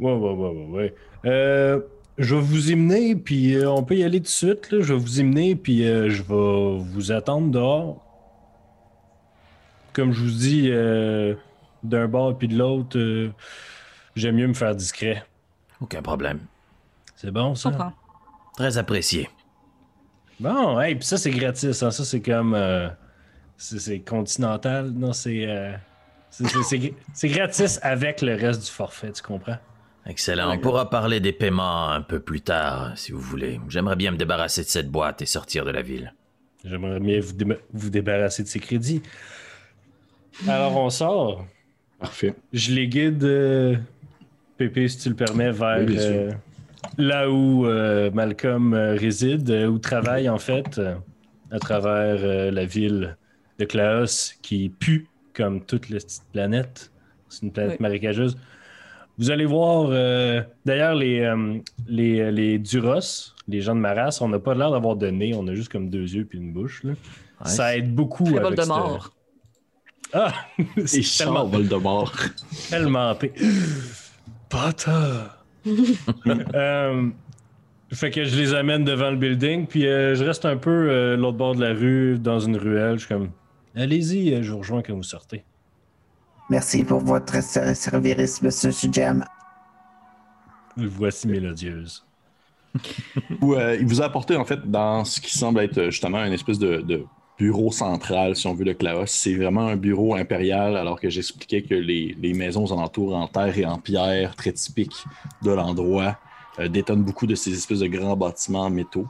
[SPEAKER 6] ouais, ouais, ouais, ouais. Euh, je vais vous y mener, puis euh, on peut y aller tout de suite. Là. Je vais vous y mener, puis euh, je vais vous attendre dehors. Comme je vous dis, d'un bord puis de l'autre, j'aime mieux me faire discret.
[SPEAKER 3] Aucun problème.
[SPEAKER 6] C'est bon, ça?
[SPEAKER 4] comprends.
[SPEAKER 3] Très apprécié.
[SPEAKER 6] Bon, hey, puis ça, c'est gratis. hein. Ça, c'est comme... euh, c'est continental. Non, c'est... euh, c'est- c'est- gratis avec le reste du forfait, tu comprends?
[SPEAKER 3] Excellent. On pourra parler des paiements un peu plus tard, si vous voulez. J'aimerais bien me débarrasser de cette boîte et sortir de la ville.
[SPEAKER 6] J'aimerais bien vous, dé- vous débarrasser de ces crédits. Alors, on sort.
[SPEAKER 1] Parfait.
[SPEAKER 6] Je les guide, euh, Pépé, si tu le permets, vers
[SPEAKER 1] Oui,
[SPEAKER 6] euh, là où euh, Malcolm euh, réside, où travaille en fait, à travers euh, la ville de Klaos, qui pue comme toute la petite planète. C'est une planète
[SPEAKER 4] Oui.
[SPEAKER 6] marécageuse. Vous allez voir, euh, d'ailleurs, les, euh, les, les Duros, les gens de ma race, on n'a pas l'air d'avoir de nez, on a juste comme deux yeux puis une bouche. là.
[SPEAKER 3] Ouais.
[SPEAKER 6] Ça aide beaucoup.
[SPEAKER 4] Très
[SPEAKER 6] avec
[SPEAKER 4] Voldemort.
[SPEAKER 6] cette- Ah! C'est tellement,
[SPEAKER 1] Voldemort.
[SPEAKER 6] tellement Potter! Euh, fait que je les amène devant le building, puis euh, je reste un peu euh, l'autre bord de la rue, dans une ruelle. Je suis comme, allez-y, euh, je vous rejoins quand vous sortez.
[SPEAKER 2] Merci pour votre ser- service, Monsieur Sujem.
[SPEAKER 6] Voici mélodieuse.
[SPEAKER 1] Où, euh, il vous a apporté, en fait, dans ce qui semble être justement une espèce de, de bureau central, si on veut, de Klaos. C'est vraiment un bureau impérial, alors que j'expliquais que les, les maisons aux alentours en terre et en pierre, très typiques de l'endroit, euh, détonnent beaucoup de ces espèces de grands bâtiments en métaux.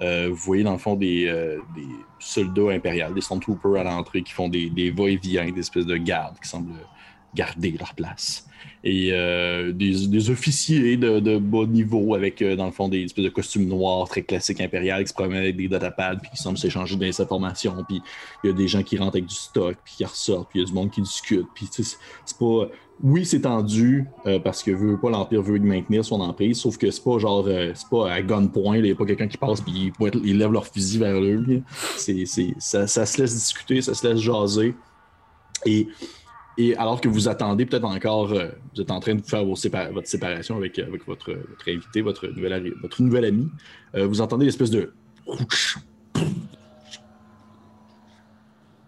[SPEAKER 1] Euh, vous voyez, dans le fond, des, euh, des soldats impériaux, des stormtroopers à l'entrée qui font des, des va-et-vient, des espèces de gardes qui semblent garder leur place et euh, des, des officiers de, de bas niveau avec, euh, dans le fond, des espèces de costumes noirs très classiques impériales qui se promènent avec des datapads puis qui semblent s'échanger des informations. Puis il y a des gens qui rentrent avec du stock puis qui ressortent. Puis il y a du monde qui discute. Puis c'est- pas. Oui, c'est tendu euh, parce que veut pas l'Empire veut maintenir son emprise, sauf que c'est pas genre. c'est pas à gunpoint. Il n'y a pas quelqu'un qui passe puis ils, ils lèvent leur fusil vers eux. là. C'est, c'est- ça, ça se laisse discuter, ça se laisse jaser. Et et alors que vous attendez peut-être encore, euh, vous êtes en train de faire vos sépa- votre séparation avec, euh, avec votre, votre invité, votre nouvel, arri- votre nouvel ami, euh, vous entendez l'espèce de.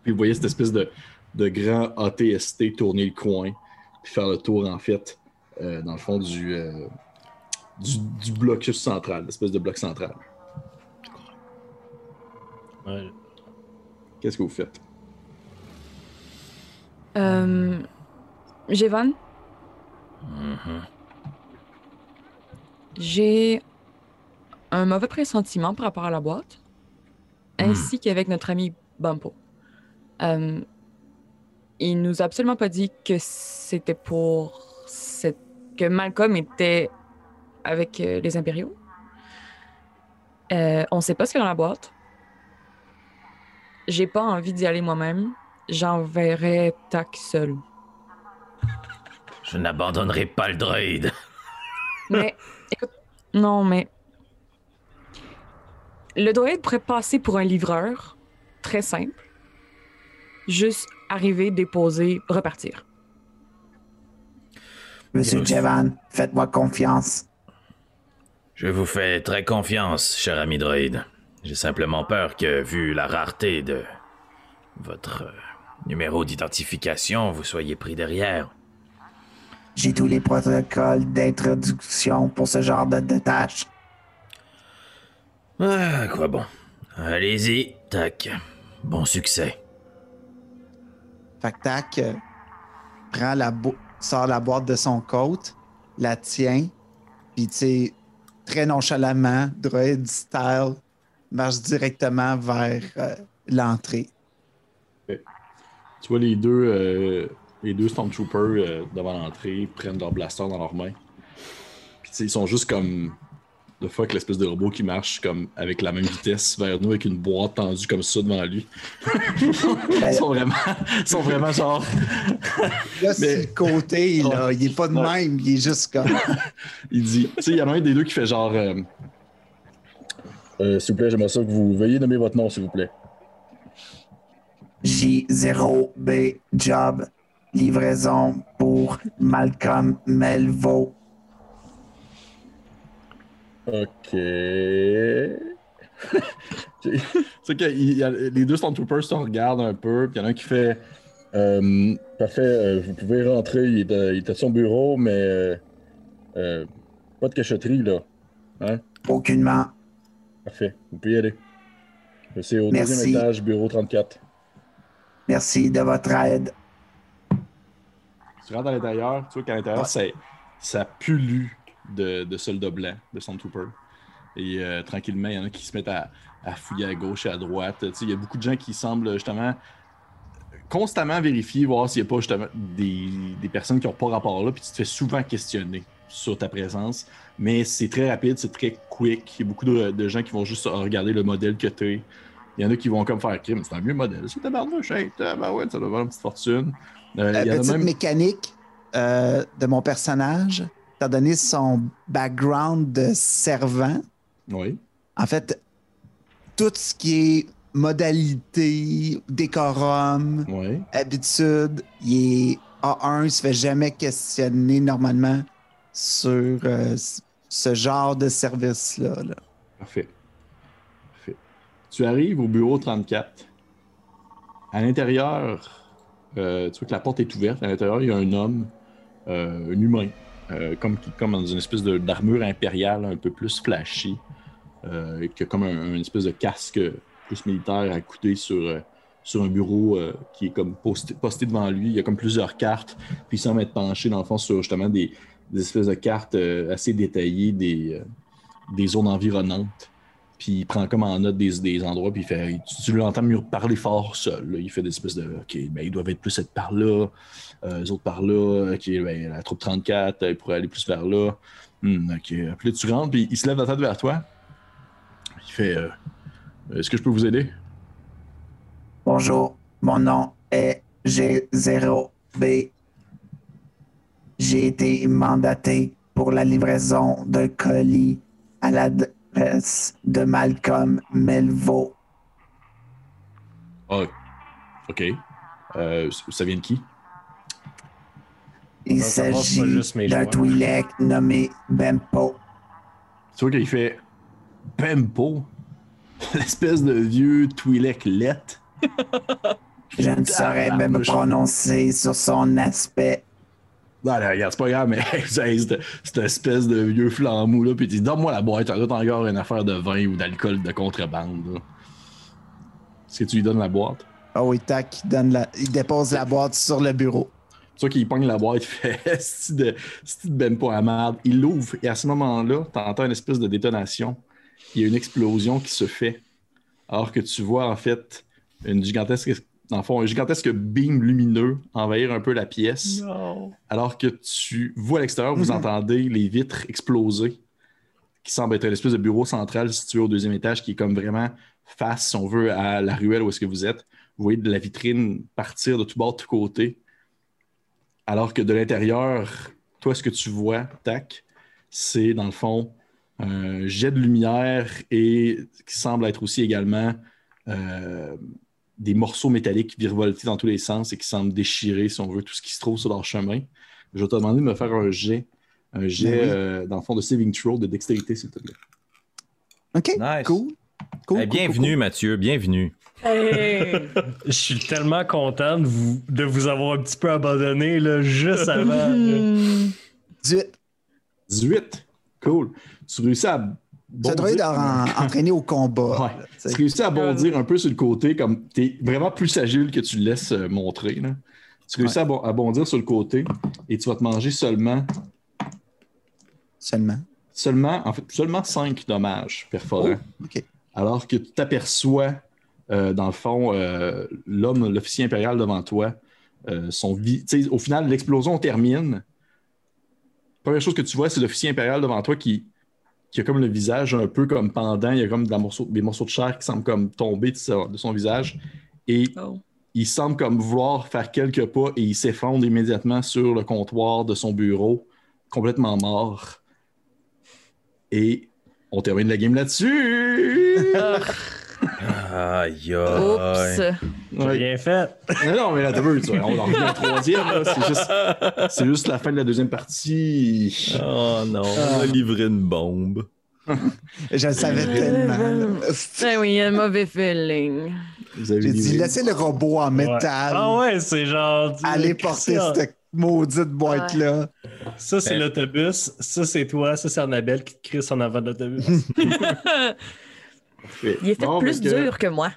[SPEAKER 1] Puis vous voyez cette espèce de, de grand ATST tourner le coin, puis faire le tour, en fait, euh, dans le fond du, euh, du, du blocus central, l'espèce de bloc central.
[SPEAKER 6] Ouais.
[SPEAKER 1] Qu'est-ce que vous faites?
[SPEAKER 4] Euh,
[SPEAKER 3] Mhm.
[SPEAKER 4] j'ai un mauvais pressentiment par rapport à la boîte, ainsi qu'avec notre ami Bampo. Euh, il nous a absolument pas dit que c'était pour cette... que Malcolm était avec euh, les impériaux. Euh, on sait pas ce qu'il y a dans la boîte. J'ai pas envie d'y aller moi-même. J'enverrai Tac seul.
[SPEAKER 3] Je n'abandonnerai pas le droïde.
[SPEAKER 4] Mais, écoute, non, mais. Le droïde pourrait passer pour un livreur, très simple. Juste arriver, déposer, repartir.
[SPEAKER 2] Monsieur. Jevan, faites-moi confiance.
[SPEAKER 3] Je vous fais très confiance, cher ami droïde. J'ai simplement peur que, vu la rareté de votre euh, numéro d'identification, vous soyez pris derrière.
[SPEAKER 2] J'ai tous les protocoles d'introduction pour ce genre de, de tâches.
[SPEAKER 3] Ah, quoi bon. Allez-y, tac. Bon succès.
[SPEAKER 5] Fait que Tac euh, prend la bo- sort la boîte de son côte, la tient, puis tu sais, très nonchalamment, droid style, marche directement vers euh, l'entrée.
[SPEAKER 1] Tu vois les deux, euh, les deux Stormtroopers euh, devant l'entrée prennent leur blaster dans leurs mains. Puis ils sont juste comme. The fuck, l'espèce de robot qui marche comme avec la même vitesse vers nous avec une boîte tendue comme ça devant lui. ils, sont vraiment, ils sont vraiment genre.
[SPEAKER 5] Là,
[SPEAKER 1] Mais-
[SPEAKER 5] sur le côté, là, il est pas de
[SPEAKER 1] Ouais.
[SPEAKER 5] même, il est juste comme.
[SPEAKER 1] Il dit. Tu sais, il y en a un des deux qui fait genre. euh, euh, s'il vous plaît, j'aimerais ça que vous veuillez nommer votre nom, s'il vous plaît.
[SPEAKER 2] J0B Job. Livraison pour Malcolm Melvo.
[SPEAKER 1] Ok. tu sais que il y a- les deux Stormtroopers se regardent un peu, puis il y en a un qui fait euh, Parfait, euh, vous pouvez rentrer, il est, à- est à son bureau, mais euh, euh, pas de cachotterie là. Hein?
[SPEAKER 2] Aucunement.
[SPEAKER 1] Parfait, vous pouvez y aller. C'est au
[SPEAKER 2] Merci.
[SPEAKER 1] deuxième étage, bureau 34.
[SPEAKER 2] Merci de votre aide.
[SPEAKER 1] Tu rentres à l'intérieur, tu vois qu'à l'intérieur,
[SPEAKER 5] Ouais.
[SPEAKER 1] ça pullue de, de soldats blancs, de Stormtroopers. Et euh, tranquillement, il y en a qui se mettent à, à fouiller à gauche et à droite. Tu sais, Il y a beaucoup de gens qui semblent justement constamment vérifier, voir s'il n'y a pas justement des, des personnes qui n'ont pas rapport là, puis tu te fais souvent questionner sur ta présence. Mais c'est très rapide, c'est très quick. Il y a beaucoup de, de gens qui vont juste regarder le modèle que tu Il y en a qui vont comme faire crime, c'est un vieux modèle. C'est tabarnouche, hey, ben ouais, ça doit valoir une petite fortune. Euh,
[SPEAKER 5] Euh,
[SPEAKER 1] il y en a
[SPEAKER 5] petite
[SPEAKER 1] même-
[SPEAKER 5] mécanique euh, de mon personnage, étant donné son background de servant,
[SPEAKER 1] Oui.
[SPEAKER 5] en fait, tout ce qui est modalité, décorum,
[SPEAKER 1] Oui.
[SPEAKER 5] habitude, il est A1, il se fait jamais questionner normalement sur euh, ce genre de service-là. là.
[SPEAKER 1] Parfait. Tu arrives au bureau 34. À l'intérieur, euh, tu vois que la porte est ouverte. À l'intérieur, il y a un homme, euh, un humain, euh, comme, dans une espèce d'armure impériale un peu plus flashy, qui a comme un, une espèce de casque plus militaire accoudé sur, sur un bureau qui est comme posté, devant lui. Il y a comme plusieurs cartes, puis il semble être penché dans le fond sur justement des, des espèces de cartes assez détaillées des, des zones environnantes. Puis il prend comme en note des, des endroits, puis il fait. Tu, l'entends mieux parler fort seul. Il fait des espèces de. OK, ben, ils doivent être plus être par là, euh, les autres par là. OK, ben, la troupe 34, euh, ils pourraient aller plus vers là. Hmm, OK. Puis là, tu rentres, puis il se lève la tête vers toi. Il fait. euh, Est-ce que je peux vous aider?
[SPEAKER 2] Bonjour, mon nom est G0B. J'ai été mandaté pour la livraison d'un colis à de Malcolm Melvo.
[SPEAKER 1] Ah, OK. Euh, ça vient de qui?
[SPEAKER 2] Il s'agit d'un. Twi'lek nommé Bempo.
[SPEAKER 1] Tu vois qu'il fait. Pempo? L'espèce de vieux Twi'lek let.
[SPEAKER 2] Je ne saurais même me prononcer sur son aspect.
[SPEAKER 1] Non, là, regarde, c'est pas grave, mais hey, cette, espèce de vieux flambeau là, puis il dit Donne-moi la boîte, être encore une affaire de vin ou d'alcool de contrebande. Est-ce que tu lui donnes la boîte?
[SPEAKER 5] Ah oui, tac, il, donne la... il dépose la boîte sur le bureau.
[SPEAKER 1] C'est sûr qu'il pogne la boîte, il fait si de ben pas à merde? Il l'ouvre et à ce moment-là, tu entends une espèce de détonation. Il y a une explosion qui se fait. Alors que tu vois en fait une gigantesque, dans le fond, un gigantesque beam lumineux envahir un peu la pièce? Alors que tu vois à l'extérieur, vous
[SPEAKER 5] Mhm.
[SPEAKER 1] entendez les vitres exploser, qui semble être une espèce de bureau central situé au deuxième étage, qui est comme vraiment face, si on veut, à la ruelle où est-ce que vous êtes. Vous voyez de la vitrine partir de tout bord, de tous côtés. Alors que de l'intérieur, toi, ce que tu vois, tac, c'est dans le fond un jet de lumière et qui semble être aussi également euh, des morceaux métalliques virevoltés dans tous les sens et qui semblent déchirer, si on veut, tout ce qui se trouve sur leur chemin. Je vais te demander de me faire un jet, un jet,
[SPEAKER 5] Ben oui.
[SPEAKER 1] euh, dans le fond, de saving throw, de dextérité, s'il te plaît.
[SPEAKER 5] OK,
[SPEAKER 3] Nice.
[SPEAKER 5] cool. Cool, cool,
[SPEAKER 3] bienvenue,
[SPEAKER 5] cool,
[SPEAKER 3] Mathieu, bienvenue.
[SPEAKER 4] Hey!
[SPEAKER 6] Je suis tellement content de vous, de vous avoir un petit peu abandonné là, juste avant. là.
[SPEAKER 4] Hmm.
[SPEAKER 5] cool. 18.
[SPEAKER 1] 18. Cool. Tu réussis à.
[SPEAKER 5] Ça doit être entraîné au combat.
[SPEAKER 1] Ouais.
[SPEAKER 5] tu
[SPEAKER 1] réussis à bondir un peu sur le côté, comme tu es vraiment plus agile que tu le laisses euh, montrer. là. Tu réussis à, bon- à bondir sur le côté et tu vas te manger seulement,
[SPEAKER 5] Seulement.
[SPEAKER 1] seulement, en fait, seulement 5 dommages perforants.
[SPEAKER 5] Oh.
[SPEAKER 1] Alors que tu t'aperçois, euh, dans le fond, euh, l'homme, l'officier impérial devant toi, euh, son au final, l'explosion termine. La première chose que tu vois, c'est l'officier impérial devant toi qui, qui a comme le visage un peu comme pendant. Il y a comme des morceaux de chair qui semblent comme tomber de, sa- de son visage. Et
[SPEAKER 4] Oh.
[SPEAKER 1] il semble comme vouloir faire quelques pas et il s'effondre immédiatement sur le comptoir de son bureau, complètement mort. Et on termine la game là-dessus!
[SPEAKER 3] Aïe, aïe.
[SPEAKER 4] Oups.
[SPEAKER 6] J'ai
[SPEAKER 1] Ouais.
[SPEAKER 6] rien fait.
[SPEAKER 1] Non, non, mais là, t'as vu, tu vois, on en revient au troisième. C'est juste, c'est juste la fin de la deuxième partie.
[SPEAKER 3] Oh non, on a livré une bombe.
[SPEAKER 5] Je le savais tellement.
[SPEAKER 4] Eh oui, un mauvais feeling.
[SPEAKER 5] J'ai dit, laissez le robot en
[SPEAKER 6] Ouais.
[SPEAKER 5] métal.
[SPEAKER 6] Ah ouais, c'est genre.
[SPEAKER 5] Aller porter
[SPEAKER 6] ça,
[SPEAKER 5] cette maudite boîte-là.
[SPEAKER 6] Ça, c'est
[SPEAKER 3] Eh.
[SPEAKER 6] l'autobus. Ça, c'est toi. Ça, c'est Annabelle qui te crisse en avant de l'autobus.
[SPEAKER 1] Parfait.
[SPEAKER 4] Il est fait
[SPEAKER 1] Bon,
[SPEAKER 4] plus dur que moi.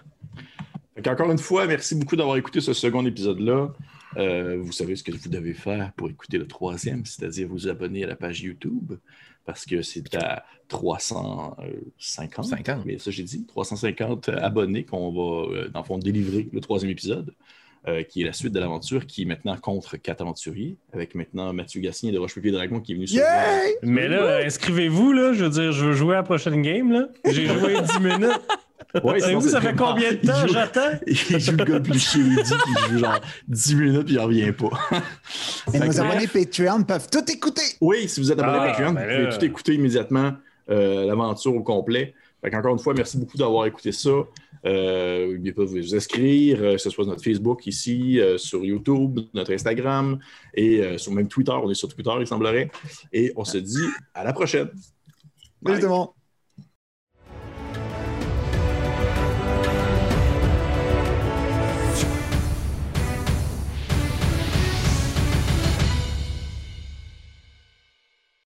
[SPEAKER 1] Encore une fois, merci beaucoup d'avoir écouté ce second épisode-là. Euh, vous savez ce que vous devez faire pour écouter le troisième, c'est-à-dire vous abonner à la page YouTube, parce que c'est à 350.
[SPEAKER 3] 50.
[SPEAKER 1] Mais ça, j'ai dit, 350 abonnés qu'on va, euh, dans le fond, délivrer le troisième épisode, euh, qui est la suite de l'aventure, qui est maintenant contre quatre aventuriers, avec maintenant Mathieu Gassien de Roche-Papier Dragon qui est venu sur!
[SPEAKER 6] Mais là, inscrivez-vous, là. Je veux dire, je veux jouer à la prochaine game, là. J'ai joué 10 minutes.
[SPEAKER 1] Ouais, sinon,
[SPEAKER 6] Savez-vous,
[SPEAKER 1] c'est
[SPEAKER 6] ça fait combien de temps
[SPEAKER 1] joue-
[SPEAKER 6] j'attends?
[SPEAKER 1] Il joue le gars plus shady, puis il joue genre 10 minutes, puis il revient pas.
[SPEAKER 5] Et nos abonnés Patreon peuvent tout écouter.
[SPEAKER 1] Oui, si vous êtes abonné
[SPEAKER 6] Ah,
[SPEAKER 1] Patreon,
[SPEAKER 6] ben
[SPEAKER 1] vous pouvez
[SPEAKER 6] là.
[SPEAKER 1] tout écouter immédiatement euh, l'aventure au complet. Fait encore une fois, merci beaucoup d'avoir écouté ça. Euh, N'oubliez pas de vous inscrire, euh, que ce soit sur notre Facebook ici, euh, sur YouTube, notre Instagram et sur même Twitter. On est sur Twitter, il semblerait. Et on se dit à la prochaine. Bye.
[SPEAKER 5] monde.